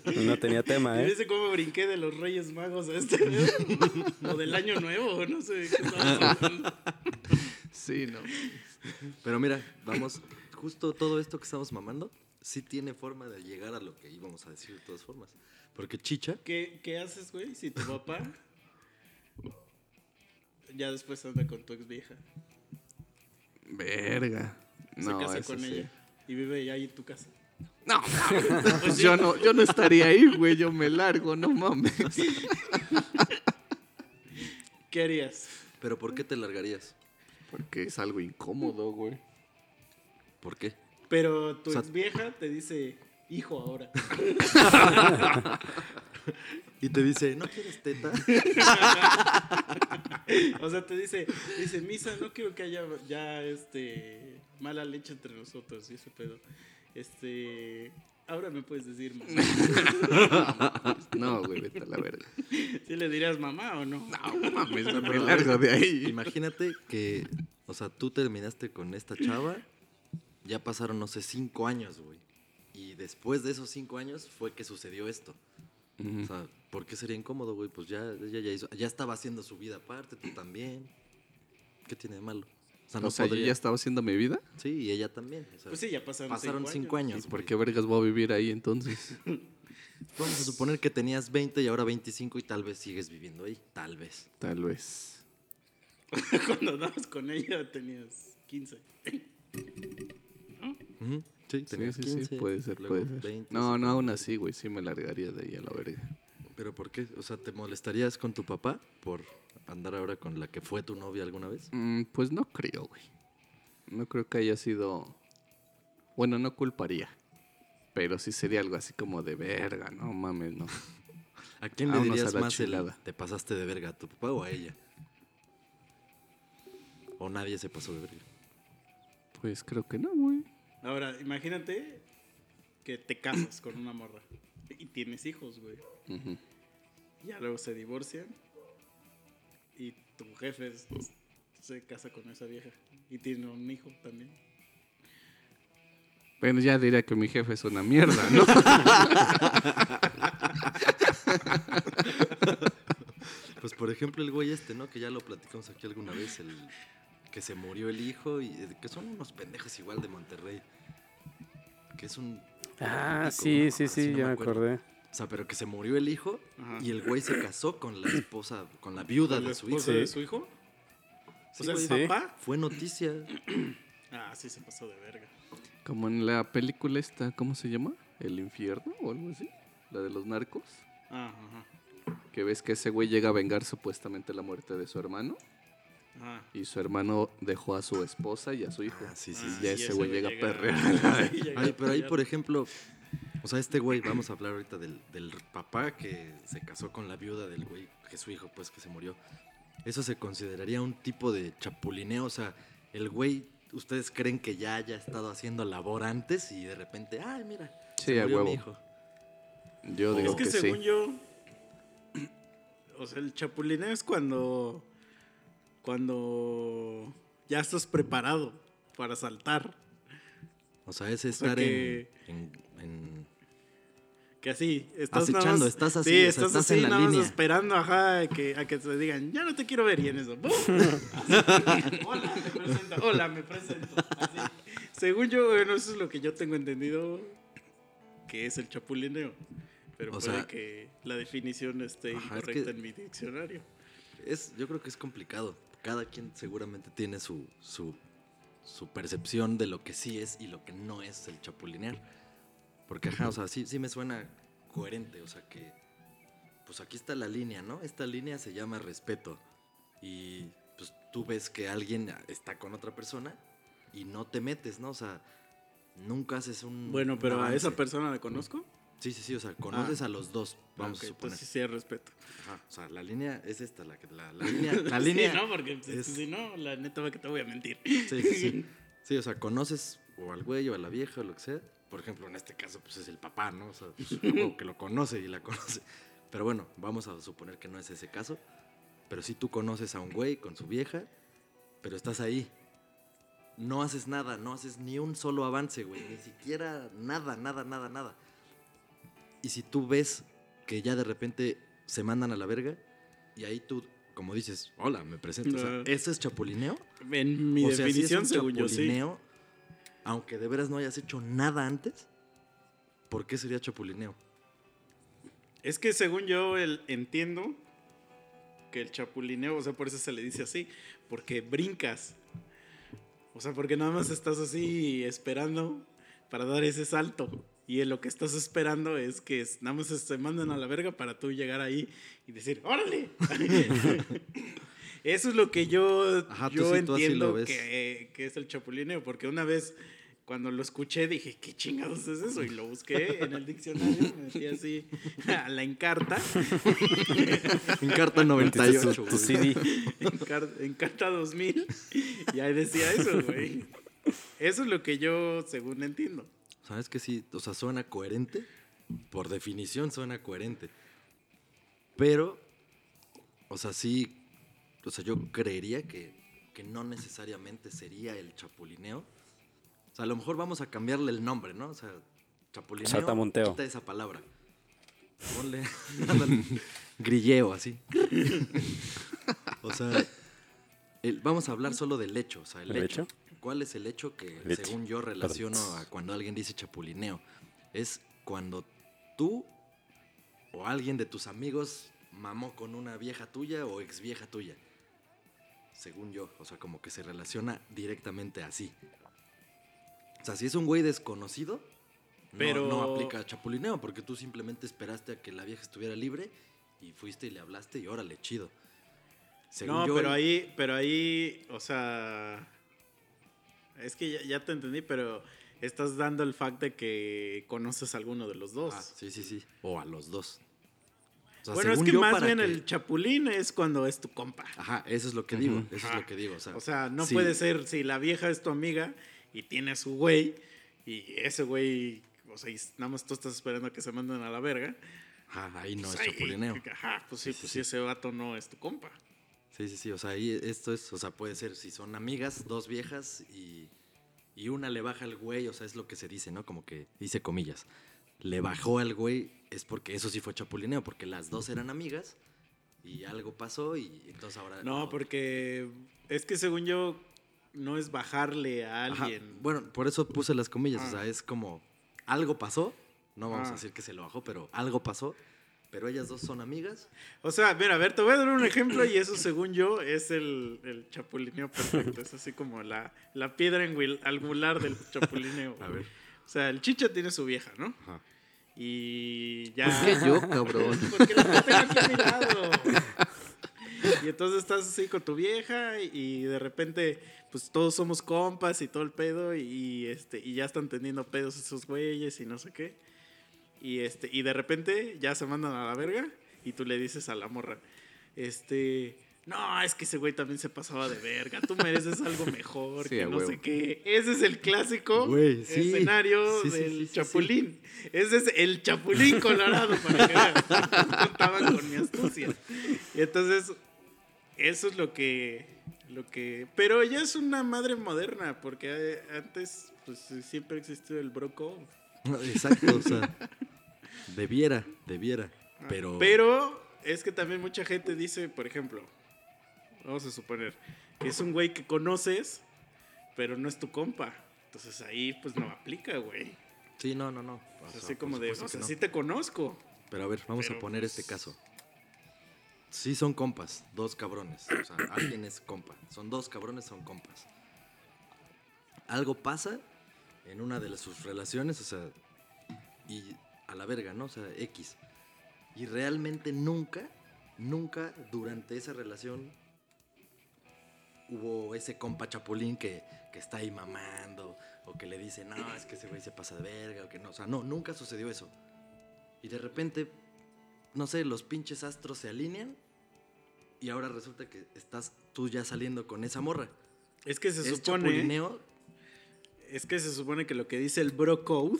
No tenía tema, ¿eh? dice cómo brinqué de los Reyes Magos a este. O del Año Nuevo, no sé qué. Sí, no. Pero mira, vamos, justo todo esto que estamos mamando, sí tiene forma de llegar a lo que íbamos a decir de todas formas. Porque Chicha, ¿Qué, ¿Qué haces, güey, si tu papá ya después anda con tu ex vieja? Verga. Se No, casa con sí. ella y vive ya ahí en tu casa. No. Pues yo no, yo no estaría ahí, güey. Yo me largo, no mames. ¿Qué harías? ¿pero por qué te largarías? Porque es algo incómodo, güey. ¿Por qué? Pero tu O sea- ex vieja te dice, hijo ahora. Y te dice, ¿no quieres teta? O sea, te dice, dice, Misa, no quiero que haya ya este mala leche entre nosotros y ese pedo. Este, ahora me puedes decir mamá. No, güey, vete a la verga. ¿Sí le dirías mamá o no? No mames, me largo de ahí. Imagínate que, o sea, tú terminaste con esta chava, ya pasaron, no sé, cinco años, güey. Y después de esos cinco años fue que sucedió esto. O sea, ¿por qué sería incómodo, güey? Pues ya, ella ya, hizo, ya estaba haciendo su vida aparte, tú también. ¿Qué tiene de malo? O sea, no O sea, yo podría- ya estaba haciendo mi vida. Sí, y ella también. o sea, Pues sí, ya pasaron, pasaron cinco años. ¿Y por qué vergas voy a vivir ahí entonces? Vamos a suponer que tenías 20 y ahora 25 y tal vez sigues viviendo ahí. Tal vez. Tal vez. Cuando andabas con ella tenías 15. Ujú, Sí, Sí, tenías sí, 15, sí, puede ser, luego puede ser. 20, No, no, aún así, güey, sí me largaría de ahí a la verga. ¿Pero por qué? O sea, ¿te molestarías con tu papá por andar ahora con la que fue tu novia alguna vez? Mm, pues no creo, güey. No creo que haya sido... Bueno, no culparía. Pero sí sería algo así como de verga, no mames, no. ¿A quién le Vámonos dirías más el te pasaste de verga? ¿A tu papá o a ella? ¿O nadie se pasó de verga? Pues creo que no, güey. Ahora, imagínate que te casas con una morra y tienes hijos, güey. Ujú. Ya luego se divorcian y tu jefe es- se casa con esa vieja y tiene un hijo también. Bueno, ya diría que mi jefe es una mierda, ¿no? Pues por ejemplo el güey este, ¿no? Que ya lo platicamos aquí alguna vez, el que se murió el hijo y eh, que son unos pendejos igual de Monterrey. Que es un... Ah, político, sí, ¿no? sí, sí, no ya me acuerdo. acordé. O sea, pero que se murió el hijo Ajá. y el güey se casó con la esposa, con la viuda ¿Con la de su hijo. Sí. de su hijo? Sí, o sea, el güey. Sí. papá. Fue noticia. Ah, sí se pasó de verga. Como en la película esta, ¿cómo se llama? ¿El infierno o algo así? La de los narcos. Ah, ajá. Que ves que ese güey llega a vengar supuestamente la muerte de su hermano. Ajá. Y su hermano dejó a su esposa y a su hijo. Ah, sí, sí, Ah, sí. ya y ese güey llega a perrear. Ay, pero ahí, por ejemplo, o sea, este güey, vamos a hablar ahorita del, del papá que se casó con la viuda del güey, que su hijo, pues, que se murió. Eso se consideraría un tipo de chapulineo, o sea, el güey, ustedes creen que ya haya estado haciendo labor antes y de repente, ay, mira, Sí, se a murió mi hijo. Yo digo Es que, que, según sí. yo, o sea, el chapulineo es cuando, cuando ya estás preparado para saltar. O sea, es sea, estar que- en, en- en- Que así, estás Acechando, más- estás así, sí, o sea, estás, estás así, en la nada más línea. esperando, ajá, a que, a que te digan, ya no te quiero ver, y en eso. Así. Hola, me presento, hola, me presento. Así. Según yo, bueno, eso es lo que yo tengo entendido que es el chapulineo. Pero O puede sea, que la definición esté ajá, es incorrecta que- en mi diccionario. es, yo creo que es complicado. Cada quien seguramente tiene su, su, su percepción de lo que sí es y lo que no es el chapulinear. Porque, ajá, o sea, sí, sí me suena coherente. O sea, que, pues aquí está la línea, ¿no? Esta línea se llama respeto. Y, pues tú ves que alguien está con otra persona y no te metes, ¿no? O sea, nunca haces un. Bueno, pero a esa persona la conozco. Sí, sí, sí, o sea, conoces a los dos, vamos Ah, Ok, a suponer. Entonces sí hay respeto. Ajá, o sea, la línea es esta, la, que- la, la línea. La Sí, línea no, porque si- es- si no, la neta va que te voy a mentir. Sí, sí, sí. Sí, o sea, conoces o al güey o a la vieja o lo que sea. Por ejemplo, en este caso, pues es el papá, ¿no? O sea, pues, que lo conoce y la conoce. Pero bueno, vamos a suponer que no es ese caso. Pero si tú conoces a un güey con su vieja, pero estás ahí. No haces nada, no haces ni un solo avance, güey. Ni siquiera nada, nada, nada, nada. Y si tú ves que ya de repente se mandan a la verga, y ahí tú, como dices, hola, me presento. O sea. ¿Eso es chapulineo? En mi O sea, sí es definición, un según yo, sí. Aunque de veras no hayas hecho nada antes, ¿por qué sería chapulineo? Es que según yo el, entiendo que el chapulineo, o sea, por eso se le dice así, porque brincas. O sea, porque nada más estás así esperando para dar ese salto. Y lo que estás esperando es que nada más se mandan a la verga para tú llegar ahí y decir, ¡órale! Eso es lo que yo, Ajá, yo sí, entiendo que, que es el chapulineo, porque una vez cuando lo escuché dije, ¿qué chingados es eso? Y lo busqué en el diccionario, me metí así a la encarta, En carta 98, tu. CD. encar- encarta 2000, y ahí decía eso, güey. Eso es lo que yo, según entiendo. ¿Sabes que sí? O sea, suena coherente. Por definición suena coherente. Pero, o sea, sí, o sea, yo creería que, que no necesariamente sería el chapulineo. O sea, a lo mejor vamos a cambiarle el nombre, ¿no? O sea, chapulineo. Saltamonteo. Quita esa palabra. Ponle, grilleo, así. o sea, el- vamos a hablar solo del hecho. O sea, el, ¿El hecho. hecho? ¿Cuál es el hecho que, El hecho. según yo, relaciono a cuando alguien dice chapulineo? Es cuando tú o alguien de tus amigos mamó con una vieja tuya o ex vieja tuya. Según yo, o sea, como que se relaciona directamente así. O sea, si es un güey desconocido, no- Pero- no, aplica chapulineo, porque tú simplemente esperaste a que la vieja estuviera libre y fuiste y le hablaste y órale, chido. Según no, yo, pero ahí, pero ahí, o sea, es que ya, ya te entendí, pero estás dando el fact de que conoces a alguno de los dos. Ah, sí, sí, sí. O a los dos. O sea, bueno, es que más bien que- el chapulín es cuando es tu compa. Ajá, eso es lo que digo. Eso Ajá. es lo que digo. O sea, O sea, no sí, puede ser si la vieja es tu amiga y tiene a su güey y ese güey, o sea, y nada más tú estás esperando a que se manden a la verga. Ajá, ahí no pues es ahí- chapulineo. Ajá, pues sí, pues sí. ese vato no es tu compa. Sí, sí, sí. O sea, ahí esto es, o sea, puede ser si son amigas, dos viejas y, y una le baja al güey, o sea, es lo que se dice, ¿no? Como que dice comillas. Le bajó al güey, es porque eso sí fue chapulineo, porque las dos eran amigas y algo pasó y entonces ahora. No, porque es que según yo no es bajarle a Ajá, alguien. Bueno, por eso puse las comillas, Ah. o sea, es como algo pasó, no vamos Ah. a decir que se lo bajó, pero algo pasó, pero ellas dos son amigas. O sea, mira, a ver, te voy a dar un ejemplo y eso según yo es el, el chapulineo perfecto. Es así como la, la piedra angular del chapulineo. A ver. O sea, el chicha tiene su vieja, ¿no? Ajá. Y ya... ¿Por qué yo, cabrón? Porque la tengo aquí a mi lado. Y entonces estás así con tu vieja y de repente, pues todos somos compas y todo el pedo y, este y ya están teniendo pedos esos güeyes y no sé qué. Y este y de repente ya se mandan a la verga y tú le dices a la morra, este, no, es que ese güey también se pasaba de verga, tú mereces algo mejor, Sí, que no huevo. sé qué. Ese es el clásico Güey, sí. escenario Sí, sí, del sí, sí, sí. chapulín. Ese es el chapulín colorado, para que veas. Contaban con mi astucia. Y entonces, eso es lo que, lo que... Pero ella es una madre moderna, porque eh, antes, pues siempre existió el broco. Exacto, o sea, debiera, debiera, pero... Pero es que también mucha gente dice, por ejemplo, vamos a suponer, que es un güey que conoces, pero no es tu compa. Entonces ahí, pues no aplica, güey. Sí, no, no, no. O sea, Así por como de, o sea, no. sí te conozco. Pero a ver, vamos Pero, a poner pues- este caso. Sí son compas, dos cabrones. O sea, alguien es compa. Son dos cabrones, son compas. Algo pasa en una de las- sus relaciones, o sea, y a la verga, ¿no? O sea, X. Y realmente nunca, nunca durante esa relación hubo ese compa chapulín que, que está ahí mamando, o que le dice, no, es que ese güey se pasa de verga, o que no. O sea, no, nunca sucedió eso. y de repente, no sé, los pinches astros se alinean y ahora resulta que estás tú ya saliendo con esa morra. Es que se ¿Es supone. chapulineo? Es que se supone que lo que dice el Bro Code.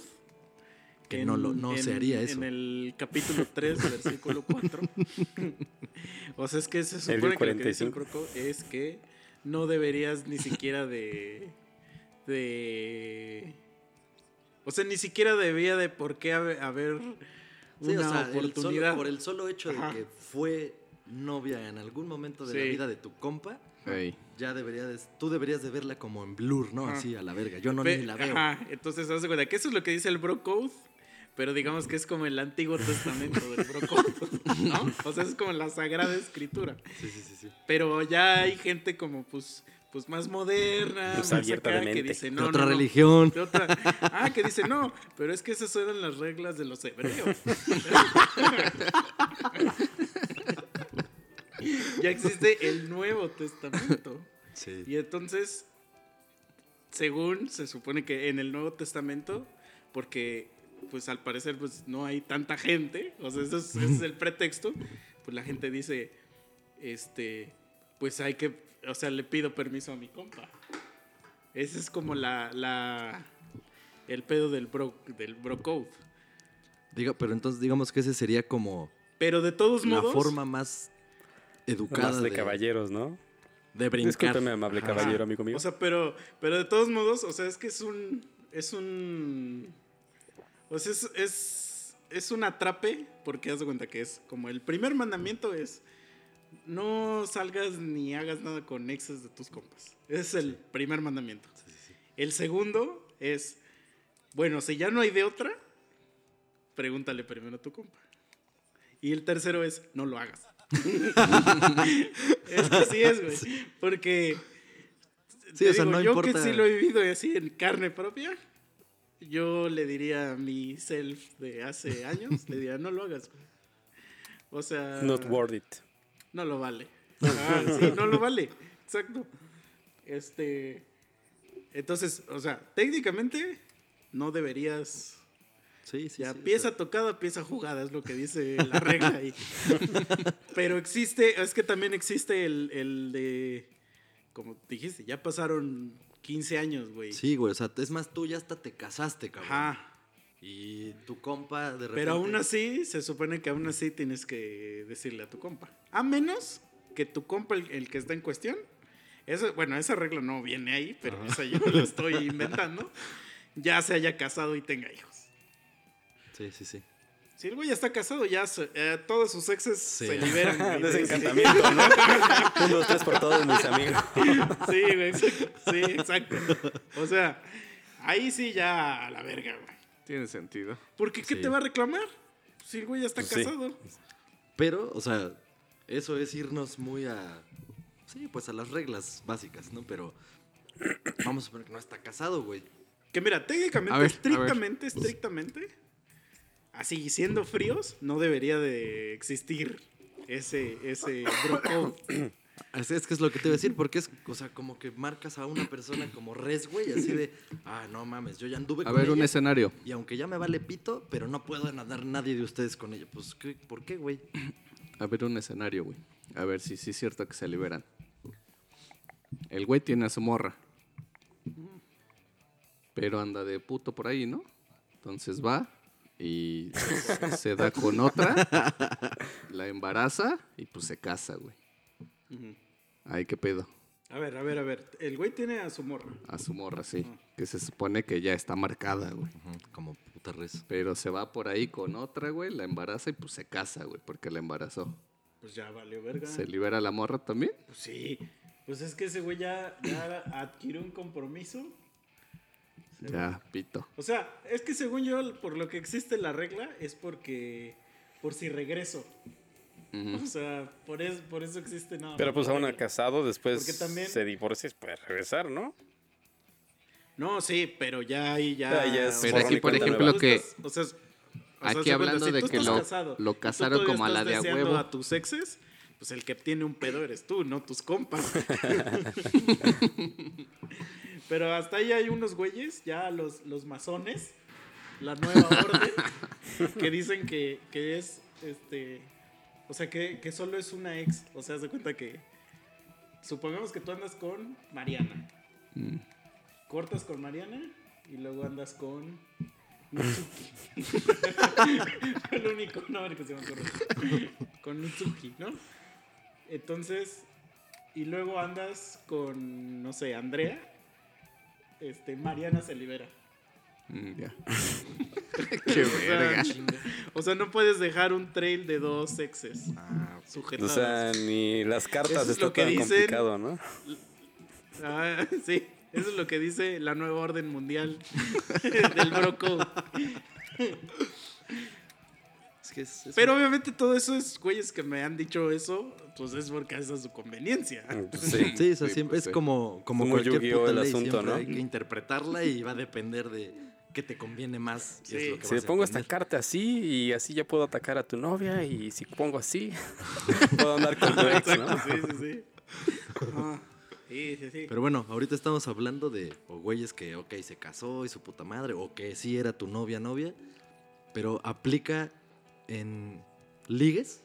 Que no lo- no se haría eso. En el capítulo 3, versículo 4. o sea, es que se El supone que lo que dice el 45. Bro Code es que no deberías ni siquiera de. de. O sea, ni siquiera debía de por qué haber, haber Sí, una o sea, el solo- oportunidad. por el solo hecho de Ajá. que fue novia en algún momento de la vida de tu compa, Ey. ya debería de- tú deberías de verla como en blur, ¿no? Ajá. Así a la verga. Yo no Ve- ni la veo. Ajá, entonces haz de cuenta que eso es lo que dice el Bro Code, pero digamos que es como el Antiguo Testamento del Bro Code, ¿no? O sea, es como la Sagrada Escritura. Sí, sí, sí, sí. Pero ya hay gente como, pues, pues más moderna, Pues más acá, que dice, De no, otra no, no". religión. De otra- Ah, que dice, no, pero es que esas eran las reglas de los hebreos. ya existe el Nuevo Testamento. Sí. Y entonces, según se supone que en el Nuevo Testamento, porque pues al parecer pues no hay tanta gente, o sea, ese es, ese es el pretexto, pues la gente dice, este, pues hay que, o sea, le pido permiso a mi compa. Ese es como la, la, el pedo del bro, del bro code. Diga, pero entonces digamos que ese sería como Pero de todos la modos, forma más educada Más de, de, caballeros, ¿no? de brincar. Discúlpeme, amable Ajá. caballero, amigo mío. O sea, pero, pero de todos modos, o sea, es que es un. Es un. O sea, es, es, es un atrape, porque haz de cuenta que es como el primer mandamiento es. No salgas ni hagas nada con exes de tus compas. Ese es el primer mandamiento. El segundo es. Bueno, si ya no hay de otra, pregúntale primero a tu compa. Y el tercero es, no lo hagas. es que sí es, güey. Porque. Sí, o sea, no yo importa- que sí lo he vivido así en carne propia, yo le diría a mi self de hace años, le diría, no lo hagas. O sea. Not worth it. No lo vale. Ah, sí, no lo vale. Exacto. Este. Entonces, o sea, técnicamente no deberías. Sí, sí, Ya, sí, o pieza sea, tocada, pieza jugada, es lo que dice la regla ahí. Pero existe, es que también existe el, el de. Como dijiste, ya pasaron 15 años, güey. Sí, güey, o sea, es más, tú ya hasta te casaste, cabrón. Ajá. Y tu compa de repente... Pero aún así, se supone que aún así tienes que decirle a tu compa. A menos que tu compa, el, el que está en cuestión, eso, bueno, esa regla no viene ahí, pero esa yo la estoy inventando, ya se haya casado y tenga hijos. Sí, sí, sí. Si el güey ya está casado, ya se- eh, todos sus exes Sí. se liberan. güey, Desencantamiento, ¿no? Un, dos, tres por todos mis amigos. Sí, güey. Sí, exacto. O sea, ahí sí ya a la verga, güey. Tiene sentido. Porque ¿qué Sí. te va a reclamar? Si el güey ya está Pues sí. casado. Pero, o sea, eso es irnos muy a... Sí, pues a las reglas básicas, ¿no? Pero vamos a suponer que no está casado, güey. Que mira, técnicamente, ver. estrictamente, estrictamente, así siendo fríos, no debería de existir ese, ese bro code. Así es que es lo que te iba a decir, porque es, o sea, como que marcas a una persona como res, güey, así de, ah, no mames, yo ya anduve A con ver, un escenario. y aunque ya me vale pito, pero no puedo nadar nadie de ustedes con ella. Pues, ¿qué- ¿por qué, güey? A ver, un escenario, güey. A ver si sí es cierto que se liberan. El güey tiene a su morra. Pero anda de puto por ahí, ¿no? Entonces va y se da con otra, la embaraza y pues se casa, güey. Ay, qué pedo. A ver, a ver, a ver. El güey tiene a su morra. A su morra, sí. Que se supone que ya está marcada, güey. Como puta res. Pero se va por ahí con otra, güey, la embaraza y pues se casa, güey, porque la embarazó. Pues ya valió verga. ¿Se libera la morra también? Pues sí. Pues es que ese güey ya, ya adquirió un compromiso. Ya, pito. O sea, es que según yo, por lo que existe la regla, es porque. Por si regreso. Ujú. O sea, por eso, por eso existe nada. Pero pues aún casado, después también- se divorcia y puede regresar, ¿no? No, sí, pero ya ahí ya. Ya, ya es Pero aquí, por ejemplo, que- estás- o sea, o sea, Aquí de hablando de si tú que lo- casado lo casaron como a la de a huevo. a tus exes, pues el que tiene un pedo eres tú, no tus compas. Pero hasta ahí hay unos güeyes, ya los, los masones, la nueva orden, que dicen que, que es, este, o sea, que, que solo es una ex. O sea, haz de cuenta que, supongamos que tú andas con Mariana. Mm. Cortas con Mariana y luego andas con Mitsuki. el único nombre que se me ocurre. Con Mitsuki, ¿no? Entonces, y luego andas con, no sé, Andrea. Este, Mariana se libera. Mm, ya. Qué verga. O sea, no puedes dejar un trail de dos exes Ah, O sujetados. sea, ni las cartas es está lo que tan dicen. complicado, ¿no? Ah, sí, eso es lo que dice la nueva orden mundial del Broco. Que es, es Pero obviamente todo eso es güeyes que me han dicho eso, pues es porque es su conveniencia. Sí. Sí, o sea, Sí, siempre pues, es como, como Como cualquier puta el ley, asunto, siempre ¿no? hay que interpretarla y va a depender de qué te conviene más. Sí. es lo que Si vas le a pongo esta carta así y así ya puedo atacar a tu novia y si pongo así puedo andar con tu ex, Exacto, ¿no? sí, sí, sí. Ah, sí, sí, sí. Pero bueno, ahorita estamos hablando de o güeyes que, ok, se casó y su puta madre, o que sí era tu novia, novia, pero aplica en ligues.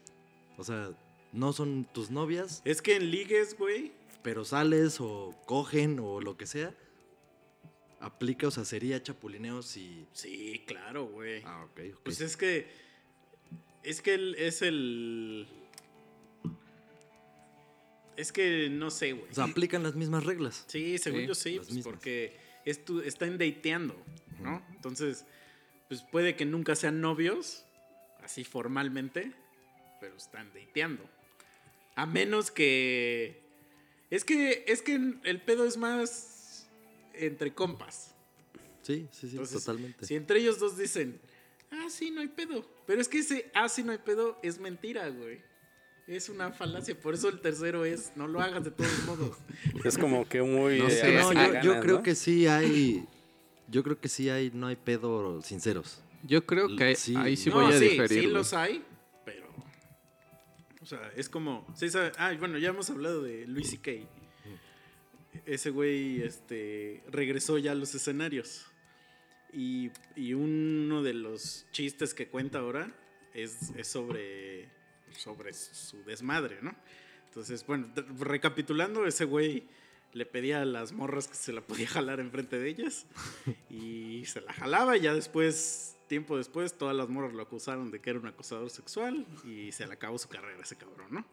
O sea, no son tus novias, Es que en ligues, güey, pero sales o cogen o lo que sea. Aplica, o sea, sería chapulineo si. sí, claro, güey. Ah, ok, ok. Pues es que. Es que el- es el. Es que no sé, güey. O sea, aplican las mismas reglas. Sí, según Sí, yo sí, pues, porque es tu- están dateando, ¿no? Entonces, pues puede que nunca sean novios, así formalmente, pero están dateando. A menos que. Es que. Es que el pedo es más entre compas. Sí, sí, sí, Entonces, totalmente. Si entre ellos dos dicen, ah, sí, no hay pedo. Pero es que ese, ah, sí, no hay pedo, es mentira, güey. Es una falacia. Por eso el tercero es, no lo hagas de todos modos. Es como que muy... No eh, sé, No, yo, ganas, yo creo ¿no? que sí hay. Yo creo que sí hay, no hay pedo sinceros. Yo creo que Sí. ahí sí no, voy a sí, diferir. sí los hay, pero... O sea, es como... Sí, sabe- ah, bueno, ya hemos hablado de Luis C.K. Ese güey, este, regresó ya a los escenarios. Y, y uno de los chistes que cuenta ahora es, es sobre, sobre su desmadre, ¿no? Entonces, bueno, recapitulando, ese güey le pedía a las morras que se la podía jalar enfrente de ellas y se la jalaba y ya después, tiempo después, todas las morras lo acusaron de que era un acosador sexual y se le acabó su carrera ese cabrón, ¿no?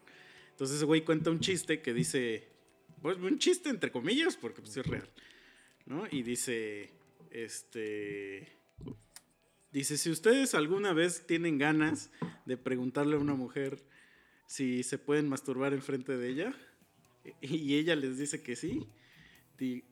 Entonces ese güey cuenta un chiste que dice, pues un chiste entre comillas, porque pues es real, ¿no? Y dice, este... Dice, si ustedes alguna vez tienen ganas de preguntarle a una mujer si se pueden masturbar enfrente de ella y ella les dice que sí,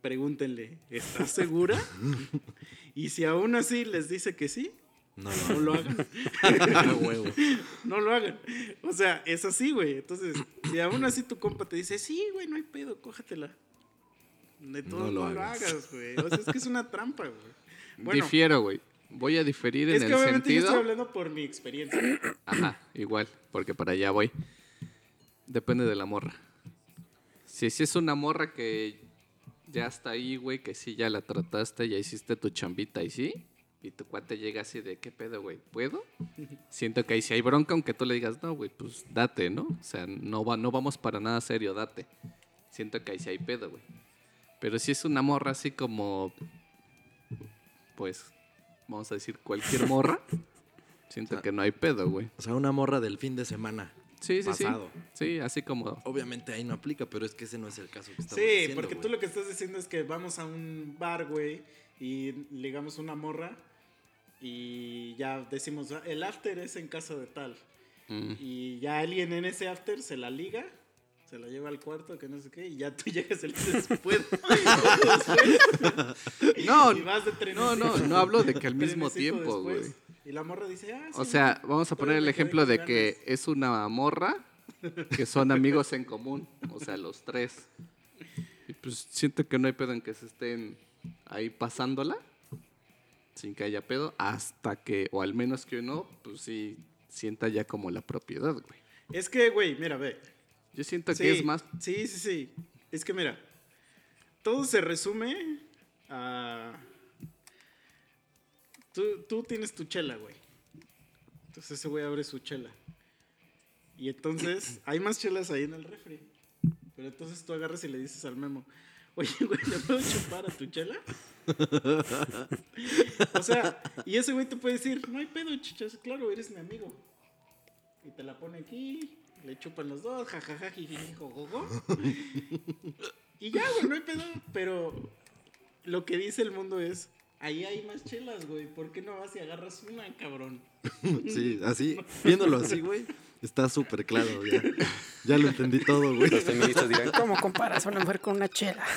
pregúntenle, ¿estás segura? y si aún así les dice que sí, No, no lo hagan. no, lo hagan. O sea, es así, güey. Entonces, si aún así tu compa te dice, sí, güey, no hay pedo, cógetela. De todo No lo no lo hagas. güey. O sea, es que es una trampa, güey. Bueno, Difiero, güey. Voy a diferir en es que el obviamente yo sentido. estoy hablando por mi experiencia. Ajá, igual, porque para allá voy. Depende de la morra. Si, si es una morra que ya está ahí, güey, que sí ya la trataste, ya hiciste tu chambita y sí, y tu cuate llega así de, ¿qué pedo, güey? ¿Puedo? Siento que ahí sí hay bronca, aunque tú le digas, no, güey, pues date, ¿no? O sea, no, va, no vamos para nada serio, date. Siento que ahí sí hay pedo, güey. Pero si es una morra así como, pues, vamos a decir, cualquier morra, siento que no hay pedo, güey. O sea, una morra del fin de semana. Sí, sí, pasado. sí. Sí, así como. Obviamente ahí no aplica, pero es que ese no es el caso que estamos Sí, diciendo, porque tú lo que estás diciendo es que vamos a un bar, güey, y ligamos una morra y ya decimos, "Ah, el after es en casa de tal. mm, Y ya alguien en ese after se la liga, se la lleva al cuarto, que no sé qué, y ya tú llegas el después. No, y vas de no, no, no hablo de que al mismo tiempo, güey. Y la morra dice, ah, O sí, sea, vamos a poner el ejemplo de que es una morra que son amigos en común, o sea, los tres. Y pues siento que no hay pedo en que se estén ahí pasándola sin que haya pedo hasta que, o al menos que uno, pues sí sienta ya como la propiedad, güey. Es que, güey, mira, ve. Yo siento Sí, que es más Sí, sí, sí. Es que mira, todo se resume a... Tú, tú tienes tu chela, güey. Entonces ese güey abre su chela. Y entonces hay más chelas ahí en el refri. Pero entonces tú agarras y le dices al Memo, oye, güey, ¿le puedo chupar a tu chela? o sea, y ese güey te puede decir, no hay pedo, chichas, claro, eres mi amigo. Y te la pone aquí, le chupan los dos, jajaja, jijiji, jojojo. Y ya, güey, no hay pedo. Pero lo que dice el mundo es, ahí hay más chelas, güey. ¿Por qué no vas y agarras una, cabrón? Sí, así, viéndolo así, güey, está súper claro. Ya, ya lo entendí todo, güey. Los feministas dirán, ¿cómo comparas a una mujer con una chela?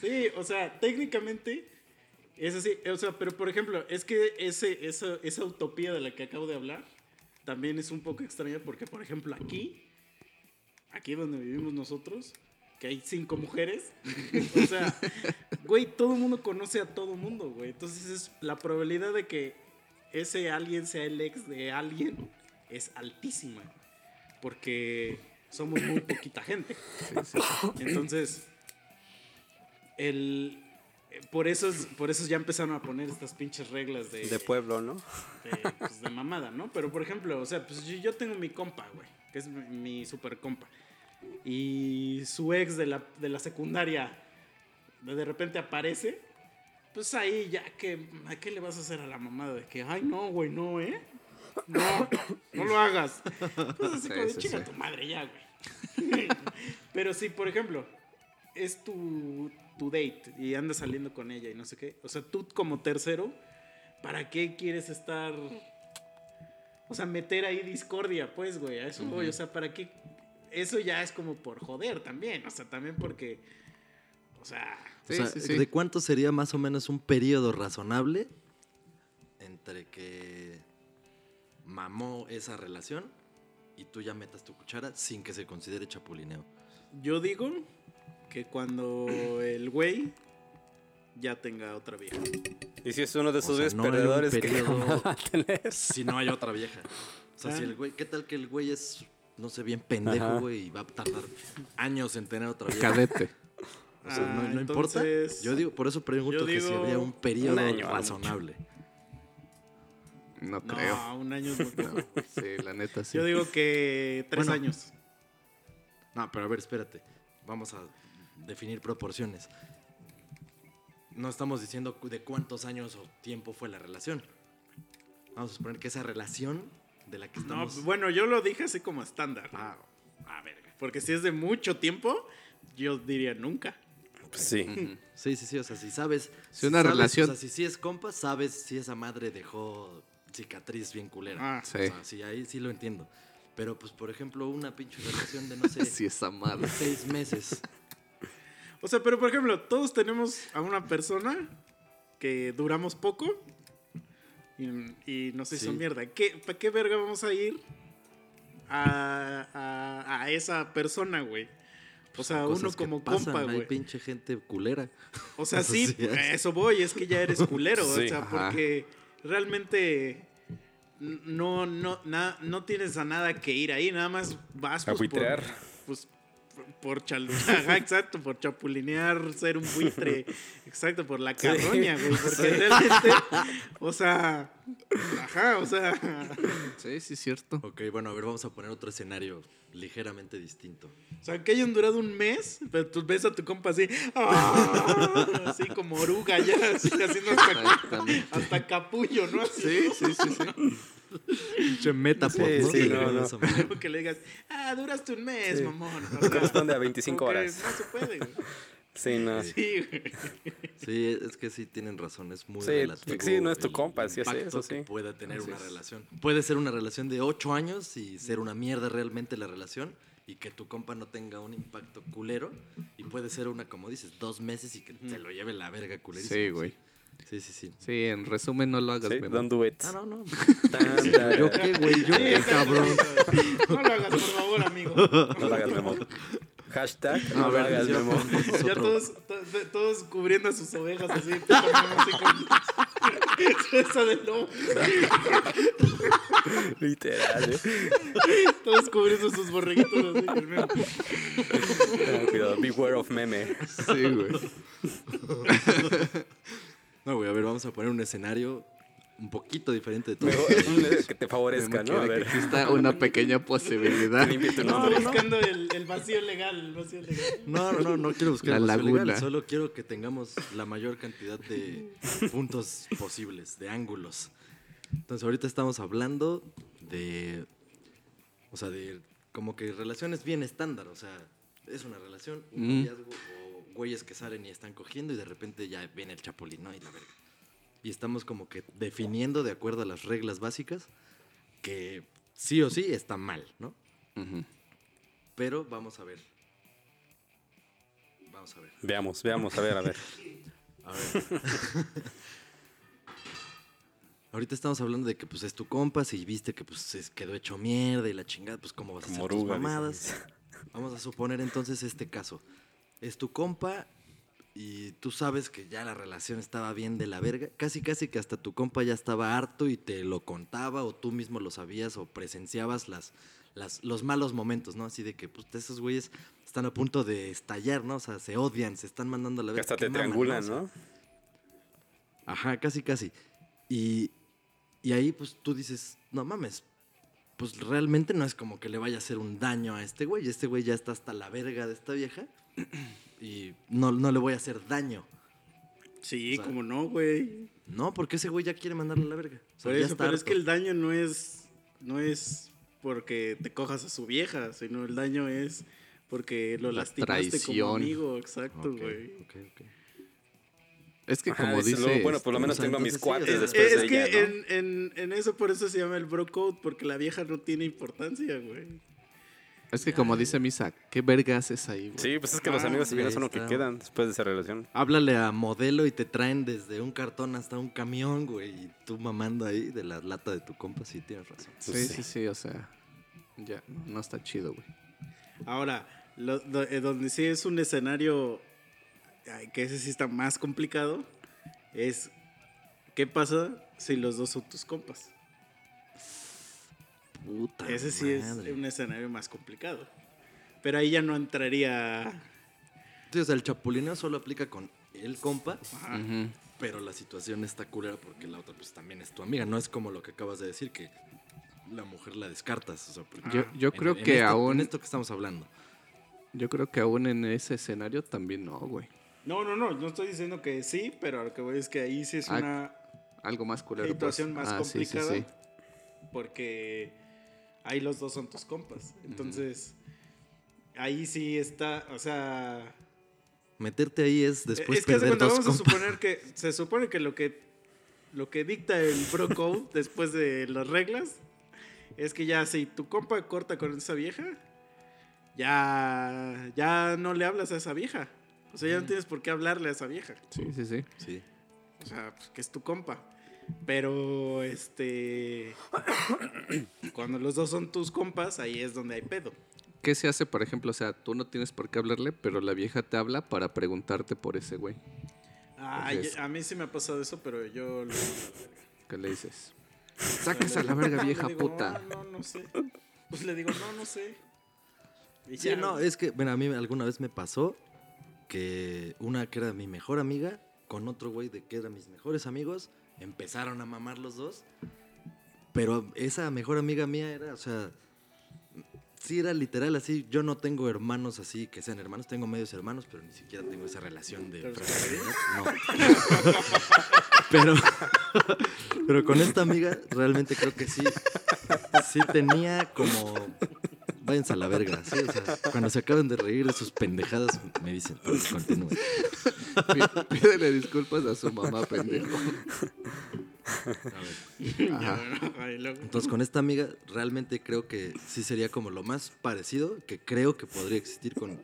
Sí, o sea, técnicamente es así. O sea, pero por ejemplo, es que ese, esa, esa utopía de la que acabo de hablar también es un poco extraña porque, por ejemplo, aquí, aquí donde vivimos nosotros, que hay cinco mujeres, o sea, güey, todo el mundo conoce a todo el mundo, güey. Entonces es la probabilidad de que ese alguien sea el ex de alguien es altísima porque somos muy poquita gente. Entonces, el, por, eso es- por eso ya empezaron a poner estas pinches reglas de, De pueblo, ¿no? de, pues, de mamada, ¿no? Pero por ejemplo, o sea, pues yo, yo tengo mi compa, güey, que es mi, mi super compa. Y su ex de la, de la secundaria de, repente aparece. Pues ahí ya que, ¿a qué le vas a hacer a la mamada? De que, ay, no, güey, no, ¿eh? No, no lo hagas. Pues así Sí, como de sí, chinga sí. tu madre ya, güey. Pero si, por ejemplo, es tu, tu date y andas saliendo con ella y no sé qué. O sea, tú como tercero, ¿para qué quieres estar... O sea, meter ahí discordia, pues, güey, a eso voy. O sea, ¿para qué? Eso ya es como por joder también. O sea, también porque... O sea... O sea, sí, sí. ¿de cuánto sería más o menos un periodo razonable entre que mamó esa relación y tú ya metas tu cuchara sin que se considere chapulineo? Yo digo que cuando el güey ya tenga otra vieja. Y si es uno de esos O sea, días no hay un perdedores que periodo- va a tener. Si no hay otra vieja. O sea, si Ah. el güey, ¿qué tal que el güey es, no sé, bien pendejo, güey, y va a tardar años en tener otra vieja? Cadete. O sea, no, Ah, no importa. entonces, Yo digo, por eso pregunto que si digo habría un periodo un año, razonable. No No, creo. un año es muy poco. Sí, la neta sí. Yo digo que tres Bueno. años. No, pero a ver, espérate. Vamos a definir proporciones. No estamos diciendo de cuántos años o tiempo fue la relación. Vamos a suponer que esa relación de la que No, estamos... bueno, yo lo dije así como estándar. Ah, A ver, porque si es de mucho tiempo, yo diría nunca. Pues sí. Sí, sí, sí. O sea, si sabes... Si una sabes, relación- O sea, si sí es compa, sabes si esa madre dejó cicatriz bien culera. Ah, Sí. O sea, sí, ahí sí lo entiendo. Pero, pues, por ejemplo, una pinche relación de, no sé, Sí, esa madre. seis meses. O sea, pero por ejemplo, todos tenemos a una persona que duramos poco y, y nos hizo Sí. mierda. ¿Qué, ¿Para qué verga vamos a ir a, a- a esa persona, güey? O sea, Cosas uno que como pasan, compa, Hay güey. pinche gente culera. O sea, Eso sí, sí es. a eso voy, es que ya eres culero. Sí, o sea, ajá. porque realmente no, no, na- no tienes a nada que ir ahí, nada más vas A pues, por, buitrear. pues, por, por chal- ajá, exacto, por chapulinear, ser un buitre, exacto, por la carroña, güey, porque realmente, o sea, ajá, o sea, Sí, sí, cierto. Ok, bueno, a ver, vamos a poner otro escenario ligeramente distinto. o sea, que hayan durado un mes, pero tú ves a tu compa así, ¡ah! así como oruga ya, así, haciendo hasta, capullo, ¿no? Así, Sí, sí, sí, sí. Pinche metapod, Sí, ¿no? sí, Se no, no. que le digas, ah, duraste un mes, Sí. mamón. O sea, Corresponde a 25 como que horas. No se puede, güey. Sí, no. Sí, güey. Sí, es que sí tienen razón, es muy Sí, relativo. sí, no es tu compa, sí, sí, eso sí. que puede tener una relación. Puede ser una relación de ocho años y ser una mierda realmente la relación y que tu compa no tenga un impacto culero y puede ser una, como dices, dos meses y que te lo lleve la verga culerísimo. Sí, güey. Sí, sí, sí. Sí, en resumen, no lo hagas, Sí, Memo. don't do it. Ah, no, no. Tan, tan, ¿Yo qué, güey? ¿Yo qué, cabrón? No lo hagas, por favor, amigo. No lo hagas, Memo. Hashtag, no A lo hagas, Memo. Ya todos, to- todos cubriendo a sus ovejas así, esa de lobo. Literal, eh. Todos cubriendo sus borreguitos así. el meme. Ten cuidado, beware of meme. Sí, güey. No, güey, a ver, vamos a poner un escenario un poquito diferente de todo. Mejor que te favorezca, ¿no? A Quiere que ver. exista una pequeña posibilidad. No, buscando el, el vacío legal, el vacío legal. No, no, no, no quiero buscar La el vacío legal, laguna. solo quiero que tengamos la mayor cantidad de puntos posibles, de ángulos. Entonces, ahorita estamos hablando de. O sea, de como que relaciones bien estándar. O sea, es una relación, un Mm. noviazgo o güeyes que salen y están cogiendo y de repente ya viene el chapulín, ¿no? Y la verga. Y estamos como que definiendo de acuerdo a las reglas básicas que sí o sí está mal, ¿no? Ujú. Pero vamos a ver. Vamos a ver. Veamos, veamos, a ver, a ver. A ver. Ahorita estamos hablando de que pues es tu compa, si viste que pues se quedó hecho mierda y la chingada, pues cómo vas a hacer tus oruga, mamadas. Vamos a suponer entonces este caso. Es tu compa y tú sabes que ya la relación estaba bien de la verga. Casi casi que hasta tu compa ya estaba harto y te lo contaba o tú mismo lo sabías o presenciabas las, las, los malos momentos, ¿no? Así de que pues esos güeyes están a punto de estallar, ¿no? O sea, se odian, se están mandando a la verga. hasta te maman, triangulan, O sea, ¿no? Ajá, casi, casi. Y, y ahí pues tú dices, no mames, pues realmente no es como que le vaya a hacer un daño a este güey. Este güey ya está hasta la verga de esta vieja y no, no le voy a hacer daño. Sí, O sea, como no, güey. No, porque ese güey ya quiere mandarle a la verga. O sea, Por ya eso, está pero es que el daño no es, no es porque te cojas a su vieja, sino el daño es porque lo La lastimaste como traición. amigo, exacto, güey. Es que Ajá, como dice luego, bueno, por lo menos tengo a mis sí, cuates después es de que ella, ¿no? en, en, en eso por eso se llama el bro code, porque la vieja no tiene importancia, güey. Es que como dice Misa, ¿qué verga haces ahí, güey? Sí, pues es que los Ah, amigos sí, si bien son lo que quedan después de esa relación. Háblale a modelo y te traen desde un cartón hasta un camión, güey. Y tú mamando ahí de la lata de tu compa, sí tienes razón. Sí, Pues sí, sí, o sea, ya, no está chido, güey. Ahora, lo- do- eh, donde sí es un escenario ay, que ese sí está más complicado, es ¿qué pasa si los dos son tus compas? Puta Ese sí madre. es un escenario más complicado. Pero ahí ya no entraría... Sea, el chapulineo solo aplica con el compa, Ajá. Pero la situación está culera porque la otra pues también es tu amiga. No es como lo que acabas de decir, que la mujer la descartas. O sea, porque Yo, yo en- creo en que esto- aún... En esto que estamos hablando. Yo creo que aún en ese escenario también no, güey. No, no, no, no estoy diciendo que sí, pero lo que voy es que ahí sí es Ah, una Algo más culero. pues. situación más Ah, sí, sí, complicada sí. porque ahí los dos son tus compas. Entonces, ahí sí está, o sea... Meterte ahí es después es que perder cuenta, dos vamos a compas. suponer que se supone que lo que lo que dicta el bro code después de las reglas es que ya si tu compa corta con esa vieja ya ya no le hablas a esa vieja. O sea, ya no tienes por qué hablarle a esa vieja. Sí, sí, sí. Sí. O sea, pues, que es tu compa. Pero este cuando los dos son tus compas, ahí es donde hay pedo. ¿Qué se hace, por ejemplo? O sea, tú no tienes por qué hablarle, pero la vieja te habla para preguntarte por ese güey. Ay, Porque es- a mí sí me ha pasado eso, pero yo lo ¿Qué le dices? Sáquese a la verga, vieja digo, puta. No, no, no sé. Pues le digo, no, no sé. Y Sí, ya, no, es que, bueno, a mí alguna vez me pasó que una que era mi mejor amiga con otro güey de que eran mis mejores amigos, empezaron a mamar los dos, pero esa mejor amiga mía era, o sea, sí era literal así, yo no tengo hermanos así que sean hermanos, tengo medios hermanos, pero ni siquiera tengo esa relación de ¿Pero fraternidad, no. pero, pero con esta amiga realmente creo que sí, sí tenía como váyanse a la verga. ¿sí? O sea, cuando se acaben de reír de sus pendejadas, me dicen, "Pues, continúen. Pí- Pídele disculpas a su mamá, pendejo. Ay, luego- Entonces, con esta amiga, realmente creo que sí sería como lo más parecido que creo que podría existir con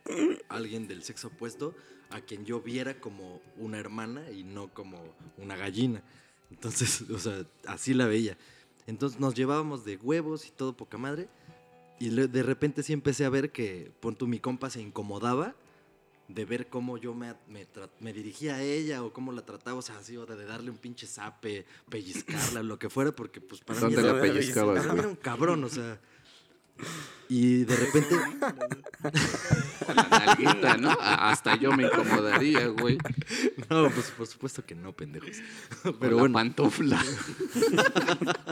alguien del sexo opuesto a quien yo viera como una hermana y no como una gallina. Entonces, o sea, así la veía. Entonces nos llevábamos de huevos y todo poca madre. Y le- de repente sí empecé a ver que, pon tú, mi compa se incomodaba de ver cómo yo me, me, dirigía a ella o cómo la trataba, o sea, así, o de darle un pinche zape, pellizcarla, lo que fuera, porque pues para mí ¿Dónde era- la mí güey? era un cabrón, o sea, Y de repente, Con la nalguita, ¿no? Hasta yo me incomodaría, güey. no, pues por supuesto que no, pendejos. Pero Pero la bueno, pantufla.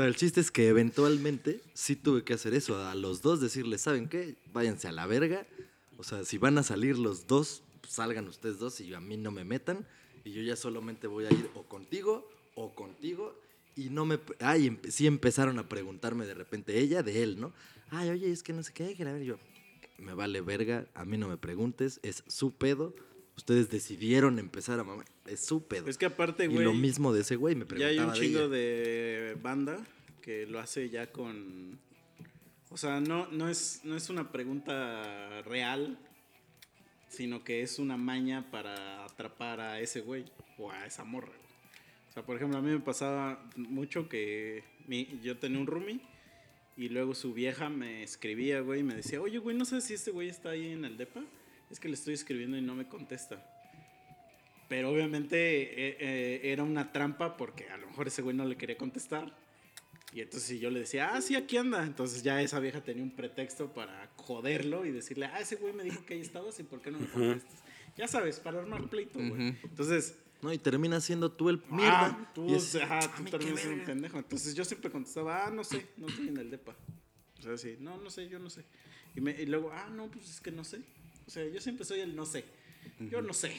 sea, el chiste es que eventualmente sí tuve que hacer eso. A los dos decirles, ¿saben qué? Váyanse a la verga. O sea, si van a salir los dos, salgan ustedes dos y a mí no me metan. Y yo ya solamente voy a ir o contigo o contigo. Y no me... Ay, empe- sí empezaron a preguntarme de repente ella de él, ¿no? Ay, oye, es que no sé qué. Yo, me vale verga, a mí no me preguntes, es su pedo. Ustedes decidieron empezar a mamar, es su pedo. Es que aparte, y güey. lo mismo de ese güey, me Ya preguntaba hay un chingo de banda que lo hace ya con. O sea, no, no, es, no es una pregunta real, sino que es una maña para atrapar a ese güey o a esa morra. güey. O sea, por ejemplo, a mí me pasaba mucho que mi- yo tenía un roomie y luego su vieja me escribía, güey, y me decía, oye, güey, no sé si este güey está ahí en el DEPA. Es que le estoy escribiendo y no me contesta. Pero obviamente eh, eh, era una trampa porque a lo mejor ese güey no le quería contestar. Y entonces si yo le decía, ah, sí, aquí anda. Entonces ya esa vieja tenía un pretexto para joderlo y decirle, ah, ese güey me dijo que ahí estabas y por qué no me contestas. Ya sabes, para armar pleito, güey. Ujú. Entonces, No, y termina siendo tú el mierda. ah, tú, y es, ajá, "A tú también eres un verga". pendejo. Entonces yo siempre contestaba, ah, no sé, no estoy en el depa. O sea, sí, no, no sé, yo no sé. Y, me- y luego, ah, no, pues es que no sé. O sea, yo siempre soy el no sé. Yo no sé.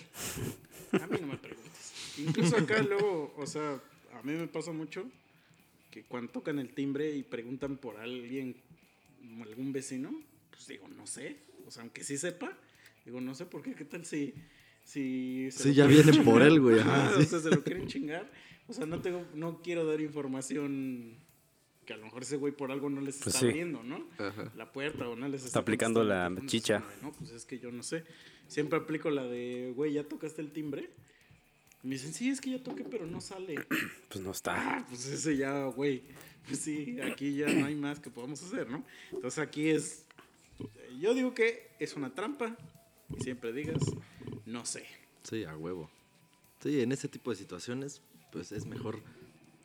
A mí no me preguntes. Incluso acá luego, o sea, a mí me pasa mucho que cuando tocan el timbre y preguntan por alguien, algún vecino, pues digo, no sé. O sea, aunque sí sepa, digo, no sé por qué, ¿qué tal si... si Sí, ya vienen por él, güey, Ajá, sí. O sea, se lo quieren chingar. O sea, no, tengo, no quiero dar información que a lo mejor ese güey por algo no les Pues está sí. abriendo, ¿no? Ajá. La puerta o no les está, Está aplicando la chicha. No, pues es que yo no sé. Siempre aplico la de, güey, ¿ya tocaste el timbre? Y me dicen, sí, es que ya toqué, pero no sale. Pues no está. Ah, pues ese ya, güey. Pues sí, aquí ya no hay más que podamos hacer, ¿no? Entonces aquí es. Yo digo que es una trampa. Y siempre digas, no sé. Sí, a huevo. Sí, en ese tipo de situaciones, pues es mejor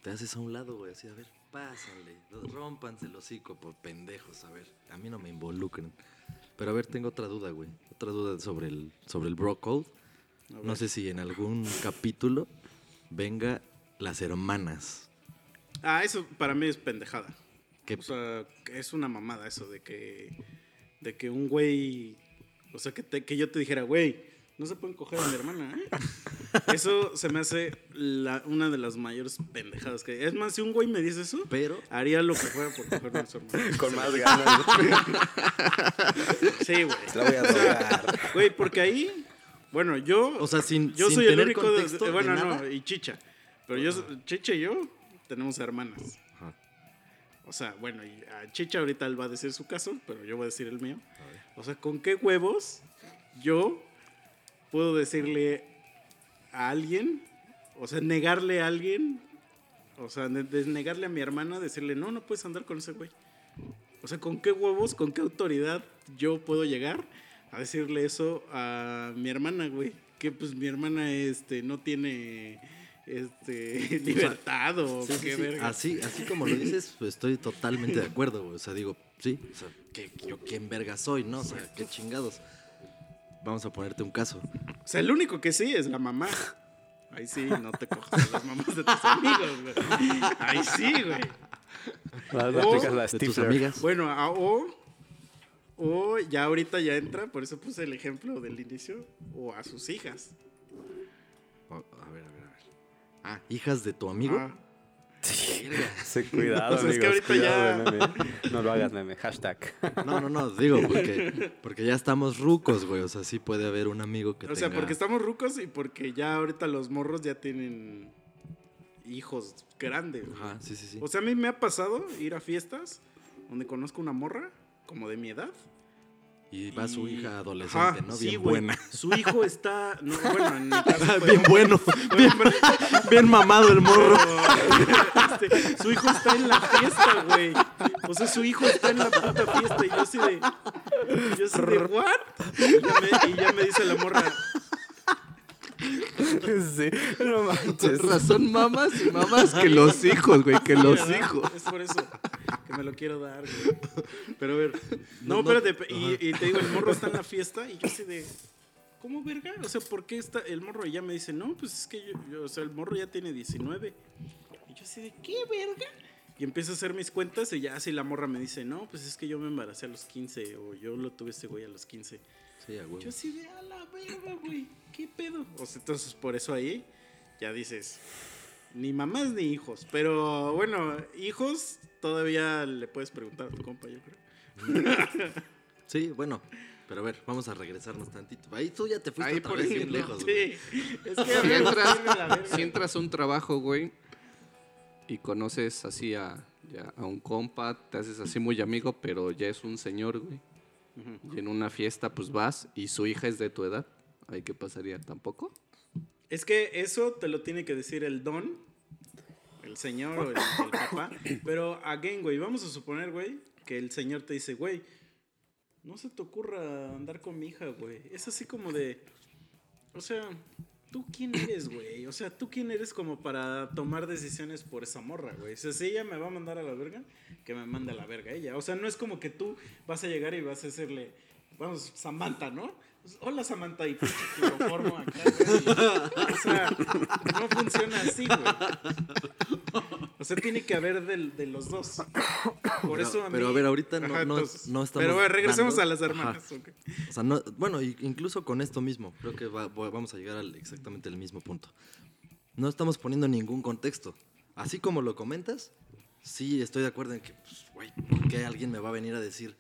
te haces a un lado, güey, así, a ver, pásenle, rompanse el hocico por pendejos, a ver, a mí no me involucren. Pero a ver, tengo otra duda, güey, otra duda sobre el, sobre el bro code. No sé si en algún capítulo venga las hermanas. Ah, eso para mí es pendejada. Que O sea, es una mamada eso de que. De que un güey. O sea, que, te- que yo te dijera, güey, no se pueden coger a mi hermana, ¿eh? Eso se me hace la- una de las mayores pendejadas que. Es más, si un güey me dice eso, Pero, haría lo que fuera por cogerme a su hermana. Con más ganas. Sí, güey. La voy a. Güey, porque ahí. Bueno, yo. o sea, sin, yo sin soy el único. de- bueno, no, y Chicha. Pero yo, Chicha y yo tenemos hermanas. Ajá. O sea, bueno, y a Chicha ahorita él va a decir su caso, pero yo voy a decir el mío. O sea, ¿con qué huevos yo puedo decirle a alguien, o sea, negarle a alguien, o sea, de- desnegarle a mi hermana, decirle, no, no puedes andar con ese güey? O sea, ¿con qué huevos, con qué autoridad yo puedo llegar a decirle eso a mi hermana, güey? Que pues mi hermana este, no tiene este, libertad o Sí, sí, qué sí. verga. Así, así como lo dices, pues estoy totalmente de acuerdo, güey. O sea, digo, sí, o sea, que yo quién verga soy, ¿no? O sea, qué chingados. Vamos a ponerte un caso. O sea, el único que sí es la mamá. Ahí sí, no te cojas a las mamás de tus amigos, güey. Ahí sí, güey. O De tus amigas. Bueno, a- o, o ya ahorita ya entra, por eso puse el ejemplo del inicio, o a sus hijas. O- a ver, a ver, a ver. Ah, hijas de tu amigo. Ah, Sí, cuidado, O sea, es que amigos, ya- meme. No lo hagas, meme. Hashtag. No, no, no, digo, porque, porque ya estamos rucos, güey. O sea, sí puede haber un amigo que o sea, tenga... porque estamos rucos y porque ya ahorita los morros ya tienen hijos grandes. güey. Ajá, sí, sí, sí. O sea, a mí me ha pasado ir a fiestas donde conozco una morra, como de mi edad. Y va su hija adolescente, Ajá, ¿no? sí, Bien güey. buena. Su hijo está. No, bueno, en mi caso. fue- Bien bueno. Bien, bien mamado el morro. Este, su hijo está en la fiesta, güey. O sea, su hijo está en la puta fiesta y yo así de. Yo así de, ¿what? Y ya me, y ya me dice la morra. Sí, no manches. razón, mamás y mamás que los hijos, güey, que los ¿verdad? hijos. Es por eso que me lo quiero dar, güey. Pero a ver. No, espérate, pe- y, y te digo, el morro está en la fiesta y yo así de. ¿Cómo verga? O sea, ¿por qué está el morro? Y ya me dice, no, pues es que yo, yo- o sea, el morro ya tiene 19. Y yo así de, ¿qué verga? Y empiezo a hacer mis cuentas y ya así la morra me dice, no, pues es que yo me embaracé a los 15 o yo lo tuve este güey a los 15. Sí, a huevo. Yo así de, a la verga, güey, ¿qué pedo? O sea, entonces por eso ahí ya dices, ni mamás ni hijos. Pero bueno, hijos todavía le puedes preguntar a tu compa, yo creo. Sí, bueno. Pero a ver, vamos a regresarnos tantito. Ahí tú ya te fuiste Ahí otra por vez bien ejemplo, lejos, güey. Sí, es que Si entras, si entras a un trabajo, güey, y conoces así a, ya a un compa, te haces así muy amigo, pero ya es un señor, güey. Y en una fiesta, pues vas y su hija es de tu edad. ¿Ahí qué pasaría? ¿Tampoco? Es que eso te lo tiene que decir el don, el señor o el, el papá. Pero, again, güey, vamos a suponer, güey, que el señor te dice, güey, no se te ocurra andar con mi hija, güey. Es así como de, o sea, ¿tú quién eres, güey? O sea, ¿tú quién eres como para tomar decisiones por esa morra, güey? O sea, si ella me va a mandar a la verga, que me mande a la verga ella. O sea, no es como que tú vas a llegar y vas a decirle, vamos, Samantha, ¿no? Pues, Hola Samantha y pinche cloroformo acá, güey. O sea, no funciona así, güey. O sea, tiene que haber del- de los dos. Por Pero- eso a mí... pero a ver, ahorita no- Ajá, no- entonces- no estamos Pero bueno, regresemos dando- a las hermanas. Ajá. ok. O sea, no, bueno, incluso con esto mismo, creo que va- vamos a llegar al exactamente el mismo punto. No estamos poniendo ningún contexto. Así como lo comentas, sí estoy de acuerdo en que, pues, güey, ¿por qué alguien me va a venir a decir,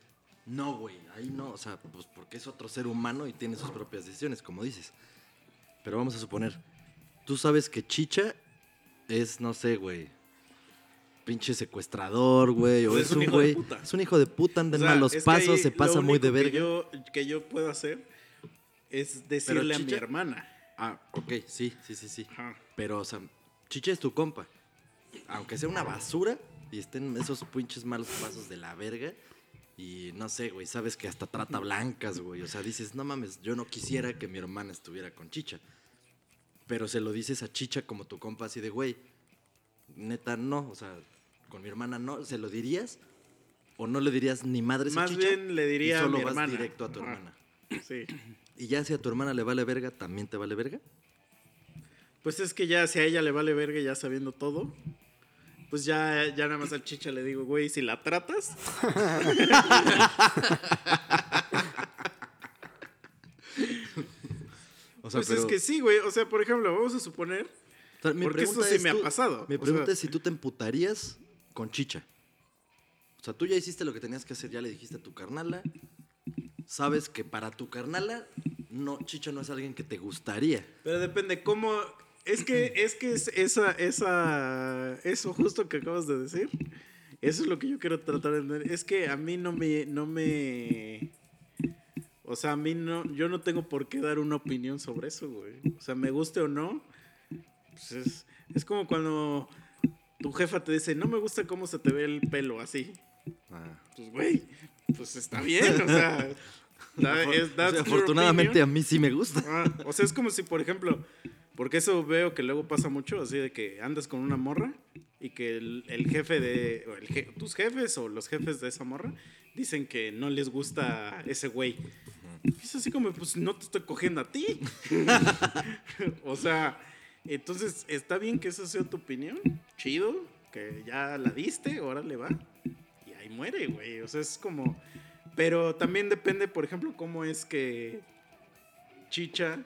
no, güey, ahí no? O sea, pues porque es otro ser humano y tiene sus propias decisiones, como dices. Pero vamos a suponer, tú sabes que Chicha es, no sé, güey, pinche secuestrador, güey, o Pues es, es un un hijo de güey, puta. es un hijo de puta, anda O en sea, malos pasos, se pasa muy de verga. Que yo, que yo puedo hacer es decirle a mi hermana. Ah, ok, sí, sí, sí, sí. Ajá. Pero, o sea, Chicha es tu compa. Aunque sea una basura y estén esos pinches malos pasos de la verga. Y no sé, güey, sabes que hasta trata blancas, güey. O sea, dices, no mames, yo no quisiera que mi hermana estuviera con Chicha. Pero se lo dices a Chicha como tu compa, así de, güey, neta, no. O sea, con mi hermana no. ¿Se lo dirías? ¿O no le dirías ni madres a Más Chicha? bien le diría y solo a mi vas hermana. directo a tu hermana. Sí. Y ya si a tu hermana le vale verga, ¿también te vale verga? Pues es que ya si a ella le vale verga ya sabiendo todo, pues ya, ya nada más al chicha le digo, güey, si la tratas, O sea, pues pero- es que sí, güey. O sea, por ejemplo, vamos a suponer, O sea, mi porque esto sí es, me ha pasado. Mi o pregunta sea, es si tú te emputarías con Chicha. O sea, tú ya hiciste lo que tenías que hacer, ya le dijiste a tu carnala. Sabes que para tu carnala, no, Chicha no es alguien que te gustaría. Pero depende cómo. Es que, es que es esa, esa, eso justo que acabas de decir, eso es lo que yo quiero tratar de entender. Es que a mí no me, no me, o sea, a mí no, yo no tengo por qué dar una opinión sobre eso, güey. O sea, me guste o no, pues es, es como cuando tu jefa te dice, no me gusta cómo se te ve el pelo así. Ah. Pues, güey, pues está bien, o sea, O your afortunadamente a mí sí me gusta. Ah, o sea, es como si, por ejemplo, porque eso veo que luego pasa mucho, así de que andas con una morra y que el, el jefe de, o el je- tus jefes o los jefes de esa morra dicen que no les gusta ese güey. Es así como, pues no te estoy cogiendo a ti. o sea, entonces está bien que esa sea tu opinión, chido, que ya la diste, ahora le va. Y ahí muere, güey. O sea, es como... Pero también depende, por ejemplo, cómo es que Chicha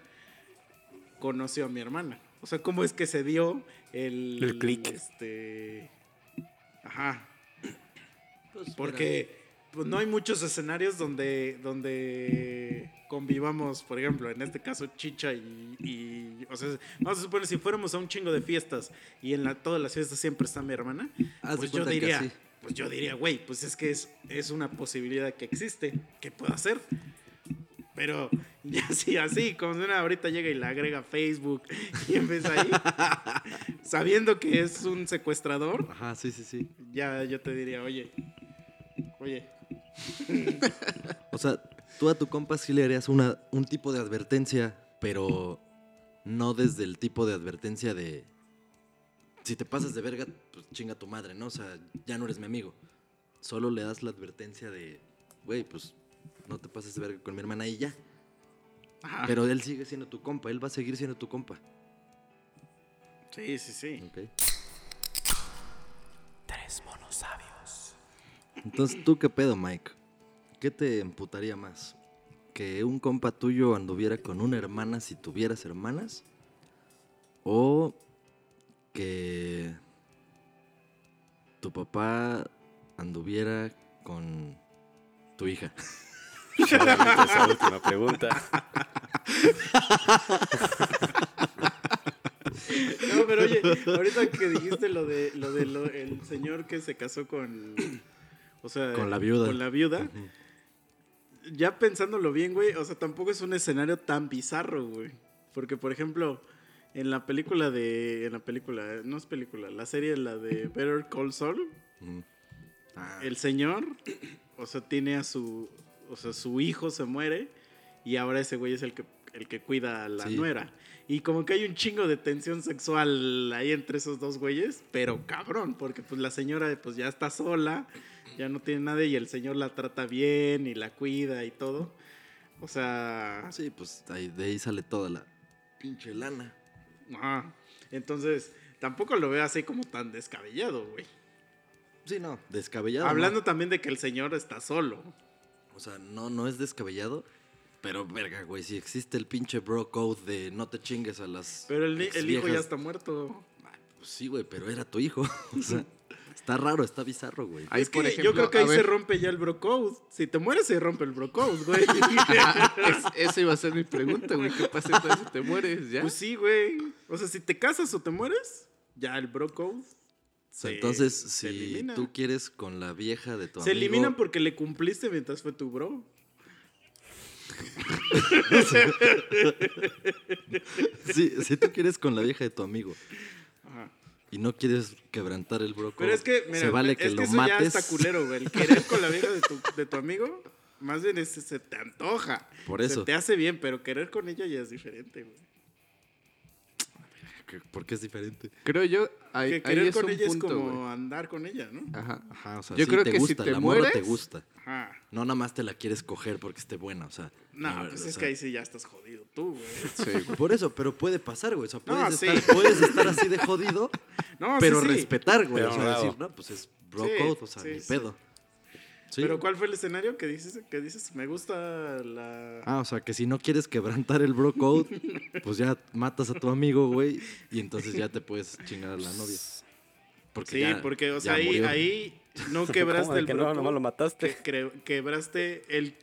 conoció a mi hermana. O sea, cómo es que se dio el... El click. Este... Ajá. Pues, Porque pues, no hay muchos escenarios donde, donde convivamos, por ejemplo, en este caso Chicha y, y- o sea, vamos a suponer si fuéramos a un chingo de fiestas y en la, todas las fiestas siempre está mi hermana, Haz de pues yo diría, pues yo diría, güey, pues es que es, es una posibilidad que existe, que puedo hacer. Pero ya así, así, como una ahorita llega y la agrega a Facebook y empieza ahí, sabiendo que es un secuestrador, Ajá, sí, sí, sí. ya yo te diría, oye, oye, O sea, tú a tu compa sí le harías una, un tipo de advertencia, pero no desde el tipo de advertencia de si te pasas de verga, pues chinga tu madre, ¿no? O sea, ya no eres mi amigo. Solo le das la advertencia de, güey, pues no te pases de verga con mi hermana y ya. Ajá. Pero él sigue siendo tu compa, él va a seguir siendo tu compa. Sí, sí, sí. Tres monos sabios. Entonces, ¿tú qué pedo, Mike? ¿Qué te emputaría más? ¿Que un compa tuyo anduviera con una hermana si tuvieras hermanas? ¿O que tu papá anduviera con tu hija? Obviamente esa última pregunta. No, pero oye, ahorita que dijiste lo de lo de lo- el señor que se casó con o sea, Con la viuda. Con la viuda. Ya pensándolo bien, güey, o sea, tampoco es un escenario tan bizarro, güey. Porque por ejemplo, en la película de en la película, no es película, la serie la de Better Call Saul, Mm. Ah, el señor, o sea, tiene a su, o sea, su hijo se muere y ahora ese güey es el que, el que cuida a la Sí. nuera. Y como que hay un chingo de tensión sexual ahí entre esos dos güeyes, pero cabrón, porque pues la señora pues ya está sola, ya no tiene nadie y el señor la trata bien y la cuida y todo. O sea, Sí, pues ahí- de ahí sale toda la pinche lana. ajá. entonces tampoco lo veo así como tan descabellado, güey. Sí, no, descabellado. no. Hablando también de que el señor está solo. O sea, no, no es descabellado. Pero, verga, güey, si existe el pinche bro code de no te chingues a las. Pero el, el hijo ya está muerto. Pues sí, güey, pero era tu hijo. O sea, está raro, está bizarro, güey. Ahí, es que por yo ejemplo, creo que ahí se rompe ya el bro code. Si te mueres, se rompe el bro code, güey. Es- esa iba a ser mi pregunta, güey. ¿Qué pasa entonces si te mueres ya? pues sí, güey. O sea, si te casas o te mueres, ya el bro code. O sea, se- entonces, se si elimina. tú quieres con la vieja de tu Se amigo. eliminan porque le cumpliste mientras fue tu bro. Sí, si tú quieres con la vieja de tu amigo. Y no quieres quebrantar el bro Pero es que, mira, se vale es que lo eso mates. ya está culero, güey. El querer con la vieja de tu, de tu amigo, más bien es, se te antoja. Por Se eso. te hace bien, pero querer con ella ya es diferente, güey. Que- Porque es diferente. Creo yo, ahí, Que ahí querer es con un ella punto, es como andar con ella, ¿no? Ajá. Ajá, o sea, Yo sí creo te que si gusta, te la morra te gusta. Ajá. No nada más te la quieres coger porque esté buena, o sea. No, no, pues es sea, que ahí sí ya estás jodido tú, güey. Sí. Por eso, pero puede pasar, güey. O sea, No, puedes, sí. estar, puedes estar así de jodido, No, pero sí, sí. respetar, güey. O sea, decir, no, pues es bro Sí, code, o sea, sí, ni sí. pedo. Sí. Pero ¿cuál fue el escenario que dices? Que dices, me gusta la... Ah, o sea, que si no quieres quebrantar el bro code, pues ya matas a tu amigo, güey, y entonces ya te puedes chingar a la novia. Porque sí, ya- porque, o sea, ahí, ahí no ¿Cómo quebraste el que bro no, nomás lo code, mataste? que cre- quebraste el...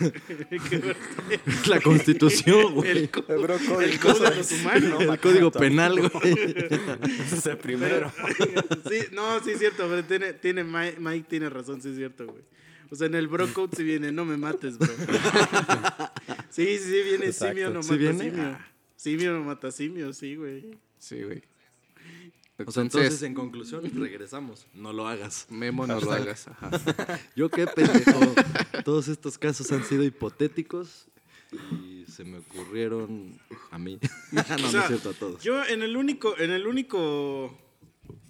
La constitución, güey. el, código de los humanos. El código penal, güey. Ese es el primero. sí, no, sí es cierto, pero tiene, tiene Mike, Mike tiene razón, sí es cierto, güey. O sea, en el bro code sí viene, no me mates, bro. sí, sí, viene Exacto. simio no ¿Sí mata viene? simio. Ah. Simio no mata simio, sí, güey. Sí, güey. O sea, Entonces, entonces, en conclusión, regresamos. No lo hagas. Memo no lo hagas. Ajá. Yo qué pendejo. Todos estos casos han sido hipotéticos y se me ocurrieron a mí. no, no O sea, es cierto, a todos. Yo en el único, en el único,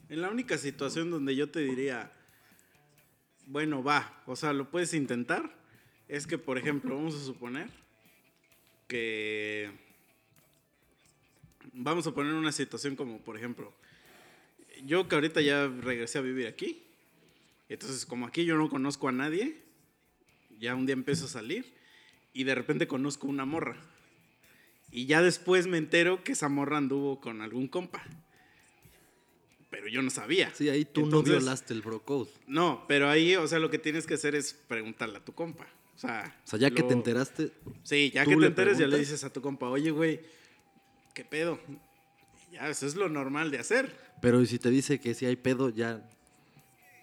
en la única situación donde yo te diría, bueno, va, o sea, lo puedes intentar, es que, por ejemplo, vamos a suponer que, vamos a poner una situación como, por ejemplo, yo que ahorita ya regresé a vivir aquí, entonces como aquí yo no conozco a nadie, ya un día empiezo a salir y de repente conozco una morra. Y ya después me entero que esa morra anduvo con algún compa. Pero yo no sabía. Sí, ahí tú Entonces- no violaste el bro code. No, pero ahí, o sea, lo que tienes que hacer es preguntarle a tu compa. O sea, O sea, ya que te enteraste, Sí, ya ¿tú que te enteres, ya le dices a tu compa, oye, güey, ¿qué pedo? Ya, eso es lo normal de hacer. pero ¿y si te dice que si hay pedo, ya,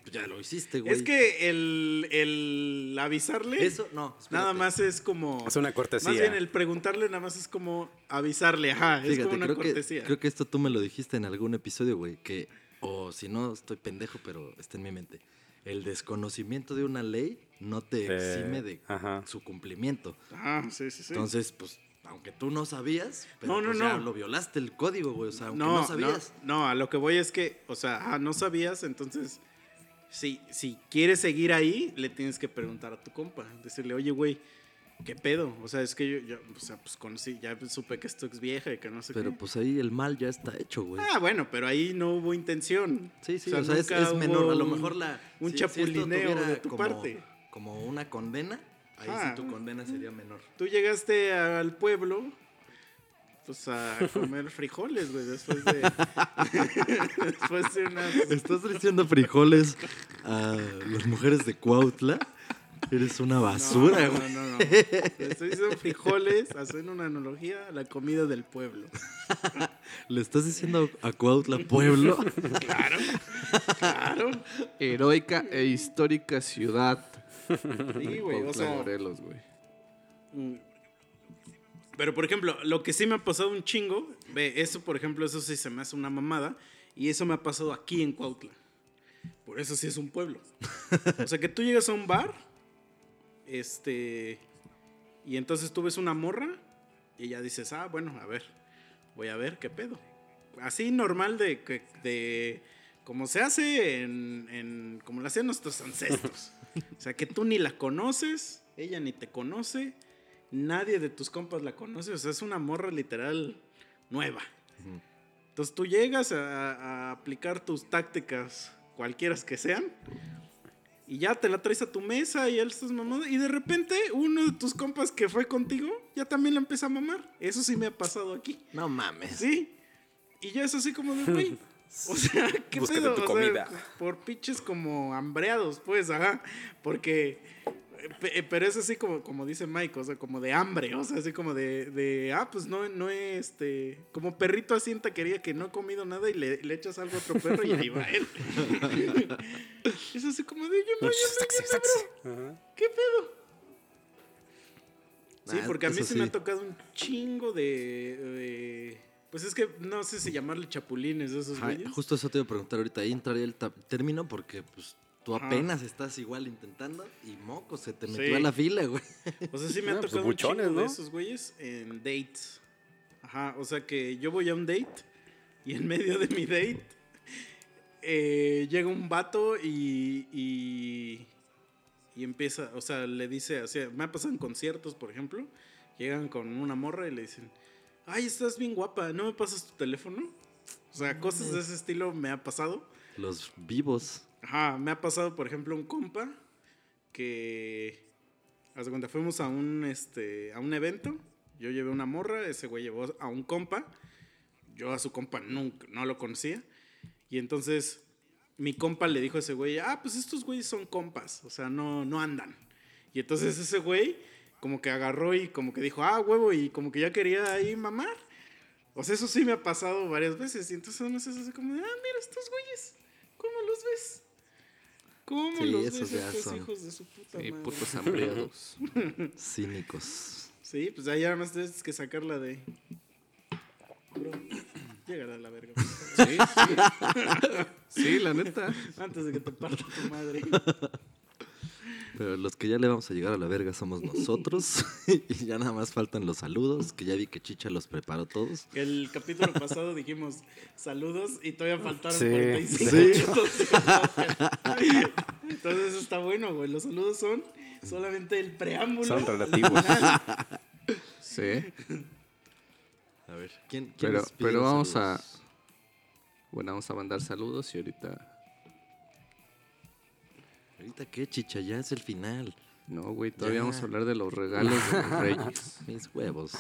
pues ya lo hiciste, güey. Es que el, el avisarle, Eso, no. espérate. nada más es como... Es una cortesía. Más bien el preguntarle nada más es como avisarle, ajá, es Fíjate, como una creo, cortesía. que, creo que esto tú me lo dijiste en algún episodio, güey, que, o si no, estoy pendejo, pero está en mi mente. El desconocimiento de una ley no te exime de ajá. su cumplimiento. Ajá, sí, sí, sí. Entonces, pues, aunque tú no sabías, pero No, no, pues ya lo violaste el código, güey. O sea, aunque No, sabías. no, a lo que voy es que, o sea, ah, no sabías, entonces, si, si quieres seguir ahí, le tienes que preguntar a tu compa. Decirle, oye, güey, ¿qué pedo? O sea, es que yo, yo, o sea, pues conocí, ya supe que esto es vieja y que no sé Pero qué. pues ahí el mal ya está hecho, güey. Ah, bueno, pero ahí no hubo intención. Sí, sí, o sea, es, nunca es menor. hubo A lo mejor la. Un esto chapulineo de tu como- parte. Como una condena, ahí Ah. sí tu condena sería menor. Tú llegaste al pueblo, pues a comer frijoles, güey, después de. después de unas. ¿Estás diciendo frijoles a las mujeres de Cuautla? Eres una basura, no, güey. no, no, no. Le Estoy diciendo frijoles, haciendo una analogía a la comida del pueblo. ¿Le estás diciendo a Cuautla pueblo? Claro. Heroica e histórica ciudad. Sí, güey, o sea. Morelos, güey. mm. Pero, por ejemplo, lo que sí me ha pasado un chingo, ve, eso, por ejemplo, eso sí se me hace una mamada, y eso me ha pasado aquí en Cuautla. Por eso sí es un pueblo. O sea, que tú llegas a un bar, este, y entonces tú ves una morra, y ya dices, ah, bueno, a ver, voy a ver qué pedo. Así normal de, de como se hace en, en- como lo hacían nuestros ancestros. O sea, que tú ni la conoces, ella ni te conoce, nadie de tus compas la conoce, o sea, es una morra literal nueva. Entonces tú llegas a, a aplicar tus tácticas, cualquiera que sean, y ya te la traes a tu mesa y él estás mamando, y de repente uno de tus compas que fue contigo ya también la empieza a mamar. Eso sí me ha pasado aquí. No mames. Sí. Y ya es así como de, güey. O sea, ¿qué Búscate pedo? tu O sea, comida. por pinches como hambreados, pues, ajá. Porque. pe- Pero es así como, como dice Mike, o sea, como de hambre, o sea, así como de, de ah, pues no, no este, como perrito así en taquería que no he comido nada y le, le echas algo a otro perro y ahí va él. es así como de, yo no, yo no, yo no, bro. ¿Qué pedo? Sí, Nah, porque a mí se me ha tocado un chingo de, de- Pues es que no sé si llamarle chapulines a esos Ajá, güeyes. justo eso te iba a preguntar ahorita. Ahí entraría el término porque pues tú Ajá. apenas estás igual intentando y moco, se te metió Sí. a la fila, güey. O sea, sí me Ah, ha pues tocado un buchones, chingo de esos güeyes en dates. Ajá, o sea que yo voy a un date y en medio de mi date eh, llega un vato y, y, y empieza, o sea, le dice, o sea, me ha pasado en conciertos, por ejemplo, llegan con una morra y le dicen, ay, estás bien guapa, ¿no me pasas tu teléfono? O sea, cosas de ese estilo me ha pasado. Los vivos. Ajá, me ha pasado, por ejemplo, un compa que. Haz de cuenta, fuimos a un, este, a un evento. Yo llevé una morra, ese güey llevó a un compa. Yo a su compa nunca, no lo conocía. Y entonces mi compa le dijo a ese güey, ah, pues estos güeyes son compas, o sea, no, no andan. Y entonces ese güey como que agarró y como que dijo, ah, huevo, y como que ya quería ahí mamar. O sea, eso sí me ha pasado varias veces. Y entonces uno se hace como, de, ah, mira estos güeyes, ¿cómo los ves? ¿Cómo Sí, los esos ves estos son- hijos de su puta Sí, madre? putos hambriados. Cínicos. Sí, pues ahí nada más tienes que sacarla de... Bro, a la verga. Sí, sí. Sí, la neta. Antes de que te parta tu madre. Pero los que ya le vamos a llegar a la verga somos nosotros. y ya nada más faltan los saludos, que ya vi que Chicha los preparó todos. El capítulo pasado dijimos saludos y todavía faltaron Sí. 45 Sí. minutos. Entonces eso está bueno, güey. Los saludos son solamente el preámbulo. Son relativos. Sí. A ver, ¿quién, quién Pero, vamos saludos? a. Bueno, vamos a mandar saludos y ahorita. ¿Ahorita qué, Chicha? Ya es el final. No, güey, todavía Ya. vamos a hablar de los regalos de los reyes. Mis huevos.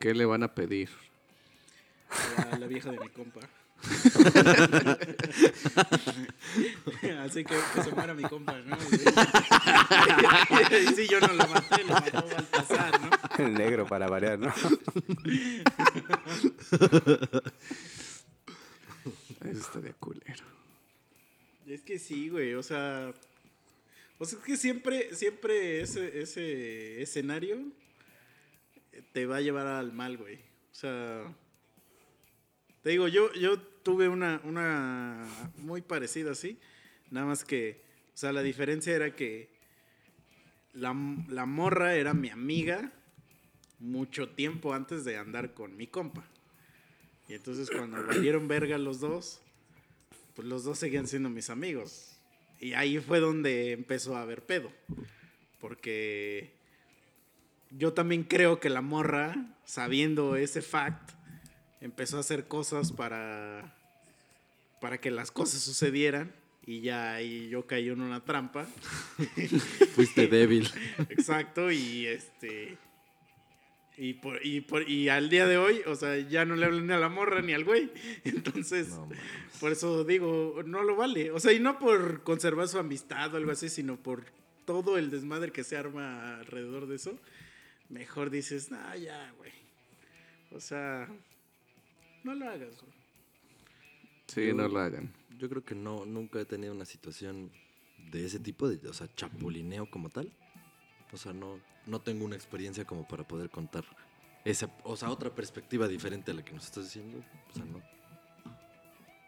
¿Qué le van a pedir? La, la vieja de mi compa. Así que que se muera mi compa, ¿no? Y sí, yo no la maté, lo mató Baltasar, ¿no? El negro para variar, ¿no? Eso está de culero. Es que sí, güey, o sea. O sea, es que siempre, siempre ese, ese escenario te va a llevar al mal, güey. O sea. Te digo, yo, yo tuve una, una muy parecida así. Nada más que. O sea, la diferencia era que la, la morra era mi amiga. mucho tiempo antes de andar con mi compa. Y entonces cuando valieron verga los dos, pues los dos seguían siendo mis amigos. Y ahí fue donde empezó a haber pedo. Porque yo también creo que la morra, sabiendo ese fact, empezó a hacer cosas para, para que las cosas sucedieran. Y ya ahí yo caí en una trampa. Fuiste débil. Exacto, y este. Y, por, y, por, y al día de hoy, o sea, ya no le hablan ni a la morra ni al güey. Entonces, No, por eso digo, no lo vale. O sea, y no por conservar su amistad o algo así, sino por todo el desmadre que se arma alrededor de eso. Mejor dices, nah, ya, güey. O sea, no lo hagas, güey. Sí, no lo hagan. Yo creo que no, nunca he tenido una situación de ese tipo, de, o sea, chapulineo como tal. O sea, no, no tengo una experiencia como para poder contar esa, o sea, otra perspectiva diferente a la que nos estás diciendo. O sea, no.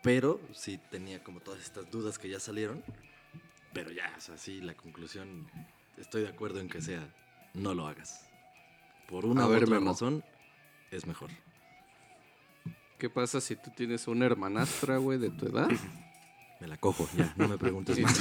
Pero sí tenía como todas estas dudas que ya salieron. Pero ya, o sea, sí, la conclusión, estoy de acuerdo en que sea, no lo hagas. Por una A u ver, otra Memo. razón, es mejor. ¿Qué pasa si tú tienes una hermanastra, güey, de tu edad? Me la cojo, ya, no me preguntes más.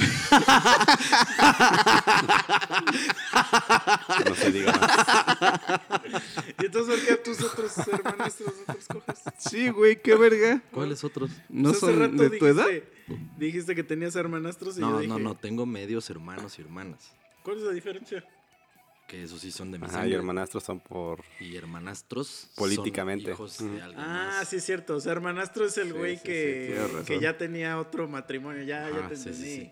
No se diga más. Y entonces, ¿por qué a tus otros hermanos los otros coges? Sí, güey, qué verga. ¿Cuáles otros? ¿No Pues hace son rato de tu edad? dijiste- Dijiste que tenías hermanastros y yo No, dije, no, no, tengo medios hermanos y hermanas. ¿Cuál es la diferencia? Que esos sí son de mi Ajá, sangre. y hermanastros son por. Y hermanastros. son Políticamente. hijos Mm. de alguien Ah, más. sí es cierto. O sea, hermanastro es el Sí, güey sí, sí, que, que ya tenía otro matrimonio. Ya, ya Ah, te sí, sí, entendí. sí.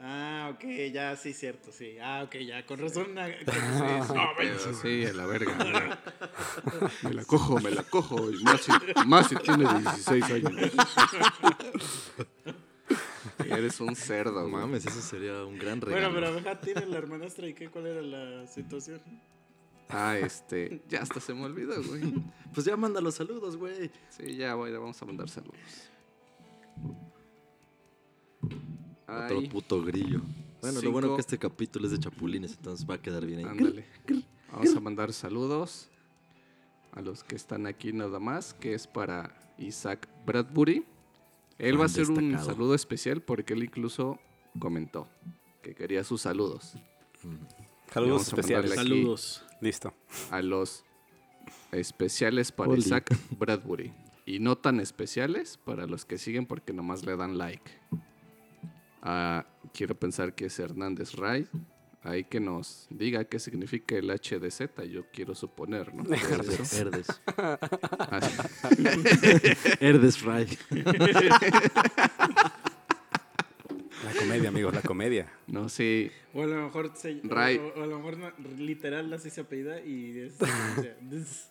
Ah, ok, ya sí, cierto, sí. Ah, ok, ya, con razón. Sí, sí, a la verga. Me la cojo, me la cojo. Y más si, más si tiene 16 años. Eres un cerdo, No güey. mames, eso sería un gran Bueno, regalo. pero ajá, tiene la hermanastra y qué, ¿cuál era la situación? Ah, este. Ya hasta se me olvidó, güey. Pues ya manda los saludos, güey. Sí, ya, güey, vamos a mandar saludos. Otro Ay, puto grillo. Bueno, lo bueno Cinco. que este capítulo es de chapulines, entonces va a quedar bien ahí. ándale. Vamos a mandar saludos a los que están aquí nada más, que es para Isaac Bradbury. Él va a hacer un saludo especial porque él incluso comentó que quería sus saludos. Saludos especiales. Saludos. Listo. a los especiales para Oli. Isaac Bradbury. Y no tan especiales para los que siguen porque nomás le dan like. Ah, quiero pensar que es Hernández Ray. Ahí que nos diga qué significa el HDZ, yo quiero suponer, ¿no? Herdes. Herdes. Herdes Fry. La comedia, amigos, la comedia. no, sí. O a lo mejor se, Ray. o, o a lo mejor no, literal así se apellida y es, o sea, des-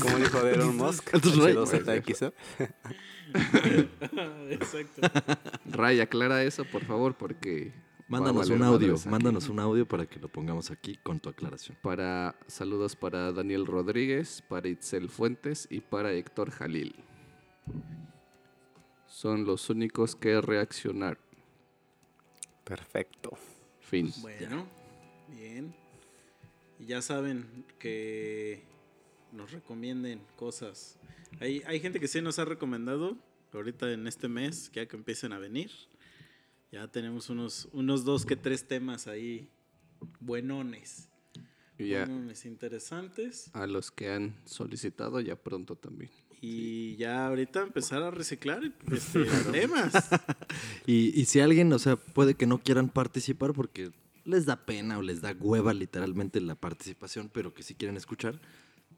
Como dijo de Elon Musk. Ray. H2ZXO. Exacto. Ray, aclara eso, por favor, porque... Mándanos un audio, mándanos un audio para que lo pongamos aquí con tu aclaración. Para saludos para Daniel Rodríguez, para Itzel Fuentes y para Héctor Jalil. Son los únicos que reaccionar. Perfecto. Fin. Bueno, bien. Y ya saben que nos recomienden cosas. Hay, hay gente que sí nos ha recomendado ahorita en este mes, ya que empiecen a venir. Ya tenemos unos, unos dos que tres temas ahí buenones. Ya Buenones, interesantes. a los que han solicitado ya pronto también. Y ya ahorita empezar a reciclar este, temas. Y, y si alguien, o sea, puede que no quieran participar porque les da pena o les da hueva literalmente la participación, pero que si quieren escuchar,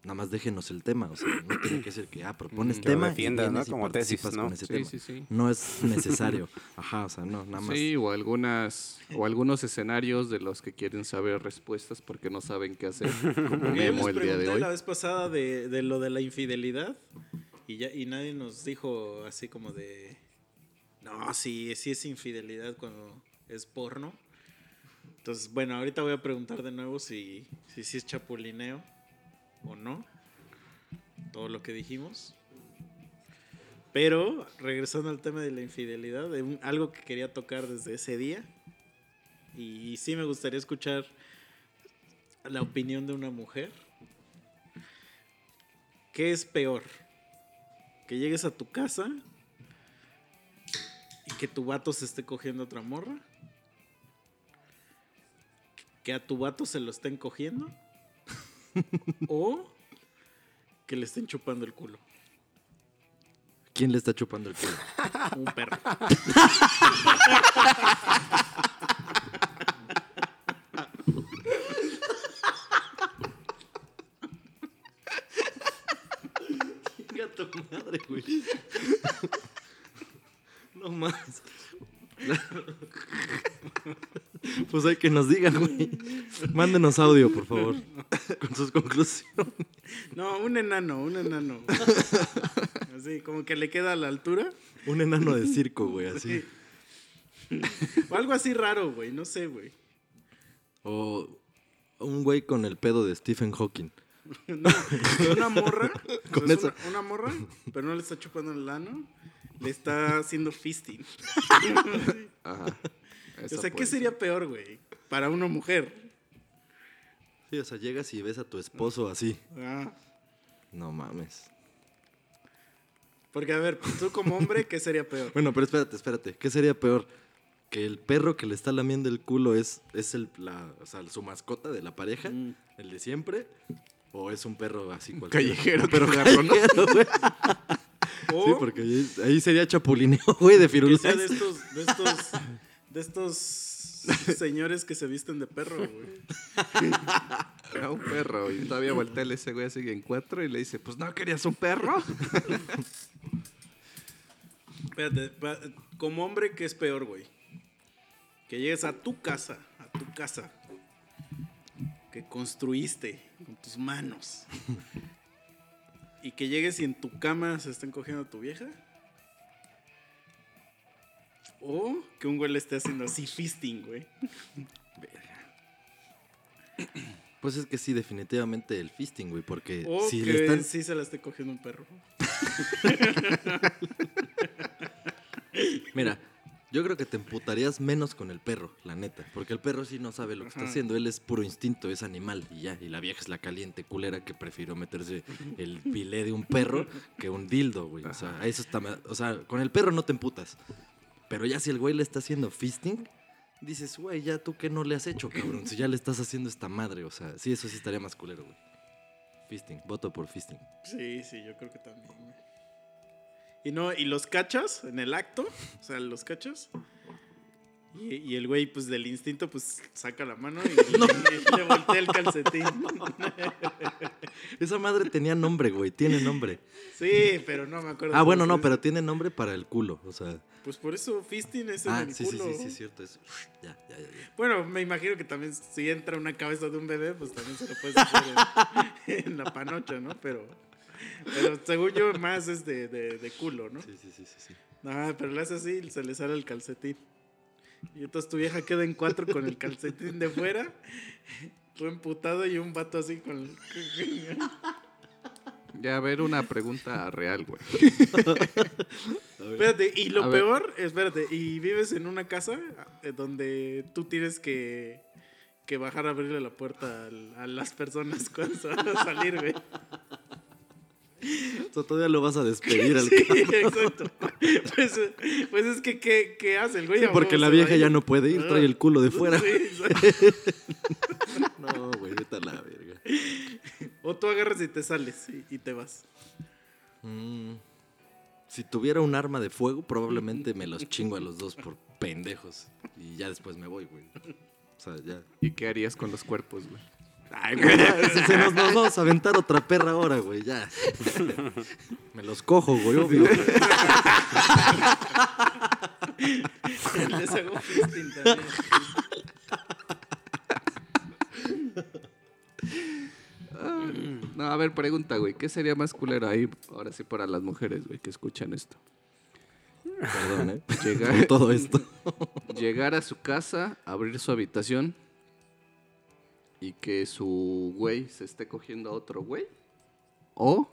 nada más déjenos el tema. O sea, no tiene que ser que, ah, propones Mm, que lo tema defiendas, y ¿no? y Como tesis, participas ¿no? con ese Sí, tema. sí, sí. No es necesario. Ajá, o sea, no, nada más. Sí, o algunas o algunos escenarios de los que quieren saber respuestas porque no saben qué hacer, como Yo les el día de pregunté hoy. la vez pasada de, de lo de la infidelidad y, ya, y nadie nos dijo así como de, no, sí, sí es infidelidad cuando es porno. Entonces, bueno, ahorita voy a preguntar de nuevo si, si, sí es chapulineo o no. Todo lo que dijimos. Pero, regresando al tema de la infidelidad, de algo que quería tocar desde ese día. Y sí me gustaría escuchar la opinión de una mujer. ¿qué es peor? Que llegues a tu casa y que tu vato se esté cogiendo otra morra. Que a tu vato se lo estén cogiendo. o que le estén chupando el culo. ¿Quién le está chupando el culo? Un perro. Chinga tu madre, güey. No más. Pues hay que nos digan, güey. Mándenos audio, por favor. Con sus conclusiones. No, un enano, un enano. Así, como que le queda a la altura. Un enano de circo, güey, así. O algo así raro, güey. No sé, güey. O un güey con el pedo de Stephen Hawking. No, una morra. Con. Una, una morra, pero no le está chupando el ano. Le está haciendo fisting. Ajá. o sea, ¿qué sería peor, güey? Para una mujer. Sí, o sea, llegas y ves a tu esposo así. Ah, No mames. porque, a ver, tú como hombre, ¿qué sería peor? Bueno, pero espérate, espérate. ¿Qué sería peor? ¿Que el perro que le está lamiendo el culo es, es el, la, o sea, su mascota de la pareja? Mm. ¿El de siempre? ¿O es un perro así cualquiera? Callejero, pero. O Sí, porque ahí, ahí sería chapulineo, güey, de sea de estos, de estos, de estos señores que se visten de perro, güey. Era un perro y todavía voltea ese güey así en cuatro y le dice, pues no querías un perro. Espérate, como hombre, ¿qué es peor, güey? Que llegues a tu casa, a tu casa, que construiste con tus manos, y que llegues y en tu cama se estén cogiendo a tu vieja. O que un güey le esté haciendo así fisting, güey. Pues es que sí, definitivamente el fisting, güey, porque O si que le están... sí se la esté cogiendo un perro. Mira, yo creo que te emputarías menos con el perro, la neta. Porque el perro sí no sabe lo que está Ajá. haciendo. Él es puro instinto, es animal y ya. Y la vieja es la caliente culera que prefirió meterse el pilé de un perro que un dildo, güey. O sea, eso está... ma- O sea, con el perro no te emputas. Pero ya si el güey le está haciendo fisting, dices, güey, ya tú qué no le has hecho, cabrón. Si ya le estás haciendo esta madre. O sea, sí, eso sí estaría más culero, güey. Fisting, voto por fisting. Sí, sí, yo creo que también, güey. Y no, y los cachas en el acto, o sea, los cachas. Y, y el güey, pues del instinto, pues saca la mano y, le voltea el calcetín. Esa madre tenía nombre, güey, tiene nombre. Sí, pero no me acuerdo. Ah, bueno, no, pero tiene nombre para el culo, o sea... Pues por eso fisting es en Ah, el sí, sí, culo. sí, sí, es cierto. Es... Ya, ya, ya, ya. Bueno, me imagino que también si entra una cabeza de un bebé, pues también se lo puedes hacer en, en la panocha, ¿no? Pero, pero según yo, más es de, de, de culo, ¿no? Sí, sí, sí, sí, sí. Ah, pero le hace así y se le sale el calcetín. Y entonces tu vieja queda en cuatro con el calcetín de fuera, tú emputado y un vato así con el... Ya, a ver, una pregunta real, güey. Espérate, y lo A ver. peor, espérate, y vives en una casa eh, donde tú tienes que, que bajar a abrirle la puerta a, las personas cuando se van a salir, güey. O sea, todavía lo vas a despedir al Sí, cabrón. exacto. Pues, pues es que, ¿qué, qué hace el güey? Sí, ¿A porque la vieja ya no puede ir, trae el culo de fuera. Sí. No, güey, vete a la verga. O tú agarras y te sales y, y te vas. Mm, Si tuviera un arma de fuego, probablemente me los chingo a los dos por pendejos. Y ya después me voy, güey. O sea, ya. ¿Y qué harías con los cuerpos, güey? Ay, güey, se se nos, nos vamos a aventar otra perra ahora, güey, ya. Me los cojo, güey, obvio. Les hago. No, a ver, pregunta, güey. ¿Qué sería más culero ahí, ahora sí, para las mujeres, güey, que escuchan esto? Perdón, ¿eh? Llegar, todo esto. llegar a su casa, abrir su habitación y que su güey se esté cogiendo a otro güey. O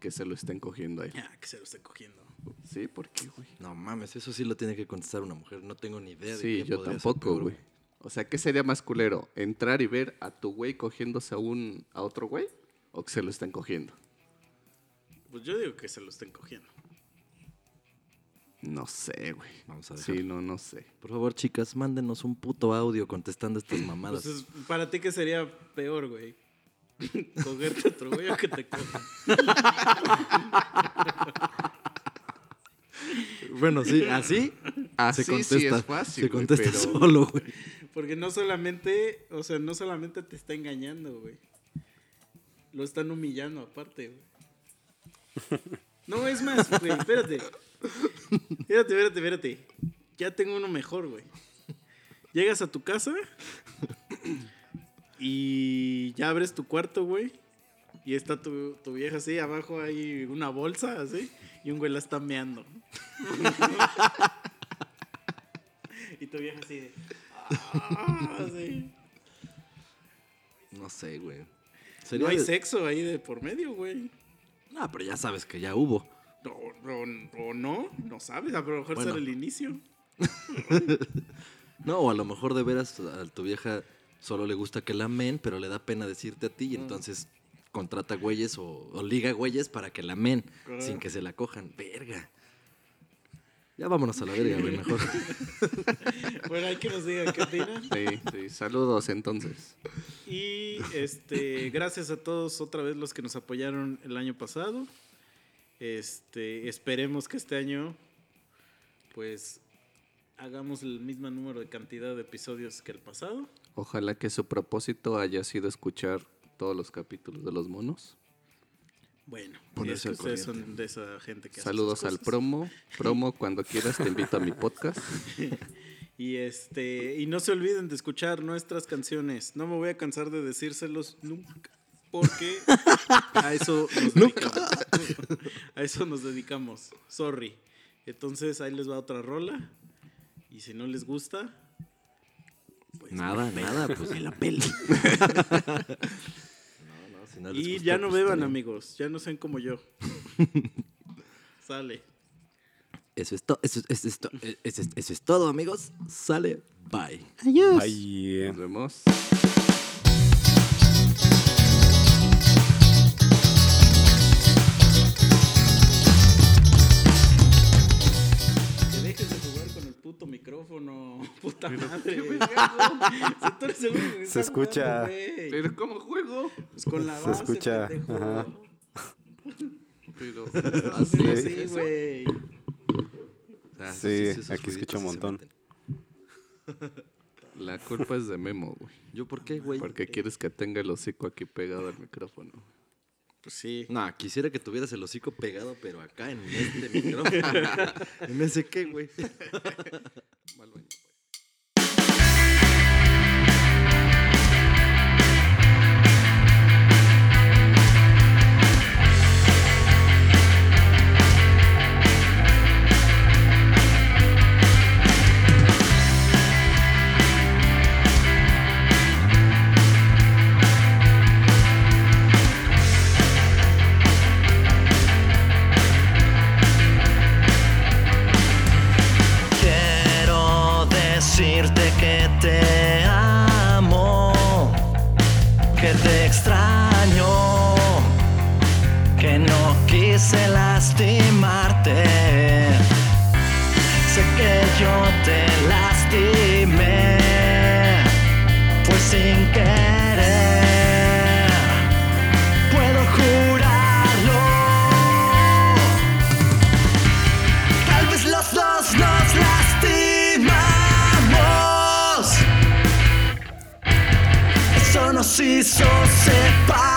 que se lo estén cogiendo a él. Ah, que se lo esté cogiendo. ¿Sí? ¿Por qué, güey? No mames, eso sí lo tiene que contestar una mujer. No tengo ni idea de Sí, qué yo ser tampoco, güey. O sea, ¿qué sería más culero? ¿Entrar y ver a tu güey cogiéndose a un a otro güey? ¿O que se lo estén cogiendo? Pues yo digo que se lo estén cogiendo. No sé, güey. Vamos a dejar. Sí, no, no sé. Por favor, chicas, mándenos un puto audio contestando estas mamadas. Pues es- para ti, ¿qué sería peor, güey? Cogerte a otro güey o que te cojan. Bueno, sí, así Así se contesta. sí es fácil, se güey, contesta pero- solo, güey. Porque no solamente, o sea, no solamente te está engañando, güey. Lo están humillando aparte, güey. No, es más, güey, espérate. Espérate, espérate, espérate. Ya tengo uno mejor, güey. Llegas a tu casa y ya abres tu cuarto, güey. Y está tu, tu vieja así, abajo hay una bolsa, así, y un güey la está meando. y tu vieja así de... "Ah", así. No sé, güey. No hay de- sexo ahí de por medio, güey. No, pero ya sabes que ya hubo. O, o- o no, no sabes, a lo mejor Bueno. será el inicio. No, o a lo mejor de veras a tu vieja solo le gusta que la men, pero le da pena decirte a ti Mm. y entonces contrata güeyes o, o liga güeyes para que la men Correcto. sin que se la cojan. Verga. Ya vámonos a la verga, güey, mejor. Bueno, hay que nos diga qué opinan. Sí, sí. Saludos entonces. Y este, gracias a todos otra vez los que nos apoyaron el año pasado. Este, esperemos que este año, pues, hagamos el mismo número de cantidad de episodios que el pasado. Ojalá que su propósito haya sido escuchar todos los capítulos de los monos. Bueno, si Ponerse es que ustedes son de esa gente que Saludos al promo. Promo, cuando quieras te invito a mi podcast. Y este, y no se olviden de escuchar nuestras canciones. No me voy a cansar de decírselos nunca. Porque a eso nos dedicamos. A eso nos dedicamos. Sorry. Entonces ahí les va otra rola. Y si no les gusta, pues nada, nada, pues ni la peli. no, no, si no les Y gusta, ya no pues, beban, amigos. Ya no sean como yo. Sale. Eso es, to- eso, es- eso es eh, eso es- eso es todo, amigos. Sale, bye. Ay, Nos vemos. Puta madre. Si tú eres el único que Se está escucha. jugando, güey. Pero ¿cómo juego? Pues con la Se base, escucha, pendejo. ajá. Pero Así, Sí. sí, güey. Ah, Sí, esos aquí ruiditos escucho un sí se montón. la culpa es de Memo, güey. ¿Yo por qué, güey? Porque quieres que tenga el hocico aquí pegado al micrófono. Pues sí. No, quisiera que tuvieras el hocico pegado, pero acá en este micrófono. ¿En ese qué, güey? Va al baño, pues. Quise lastimarte. Sé que yo te lastimé, fue sin querer, puedo jurarlo. Tal vez los dos nos lastimamos. Eso nos hizo separarnos.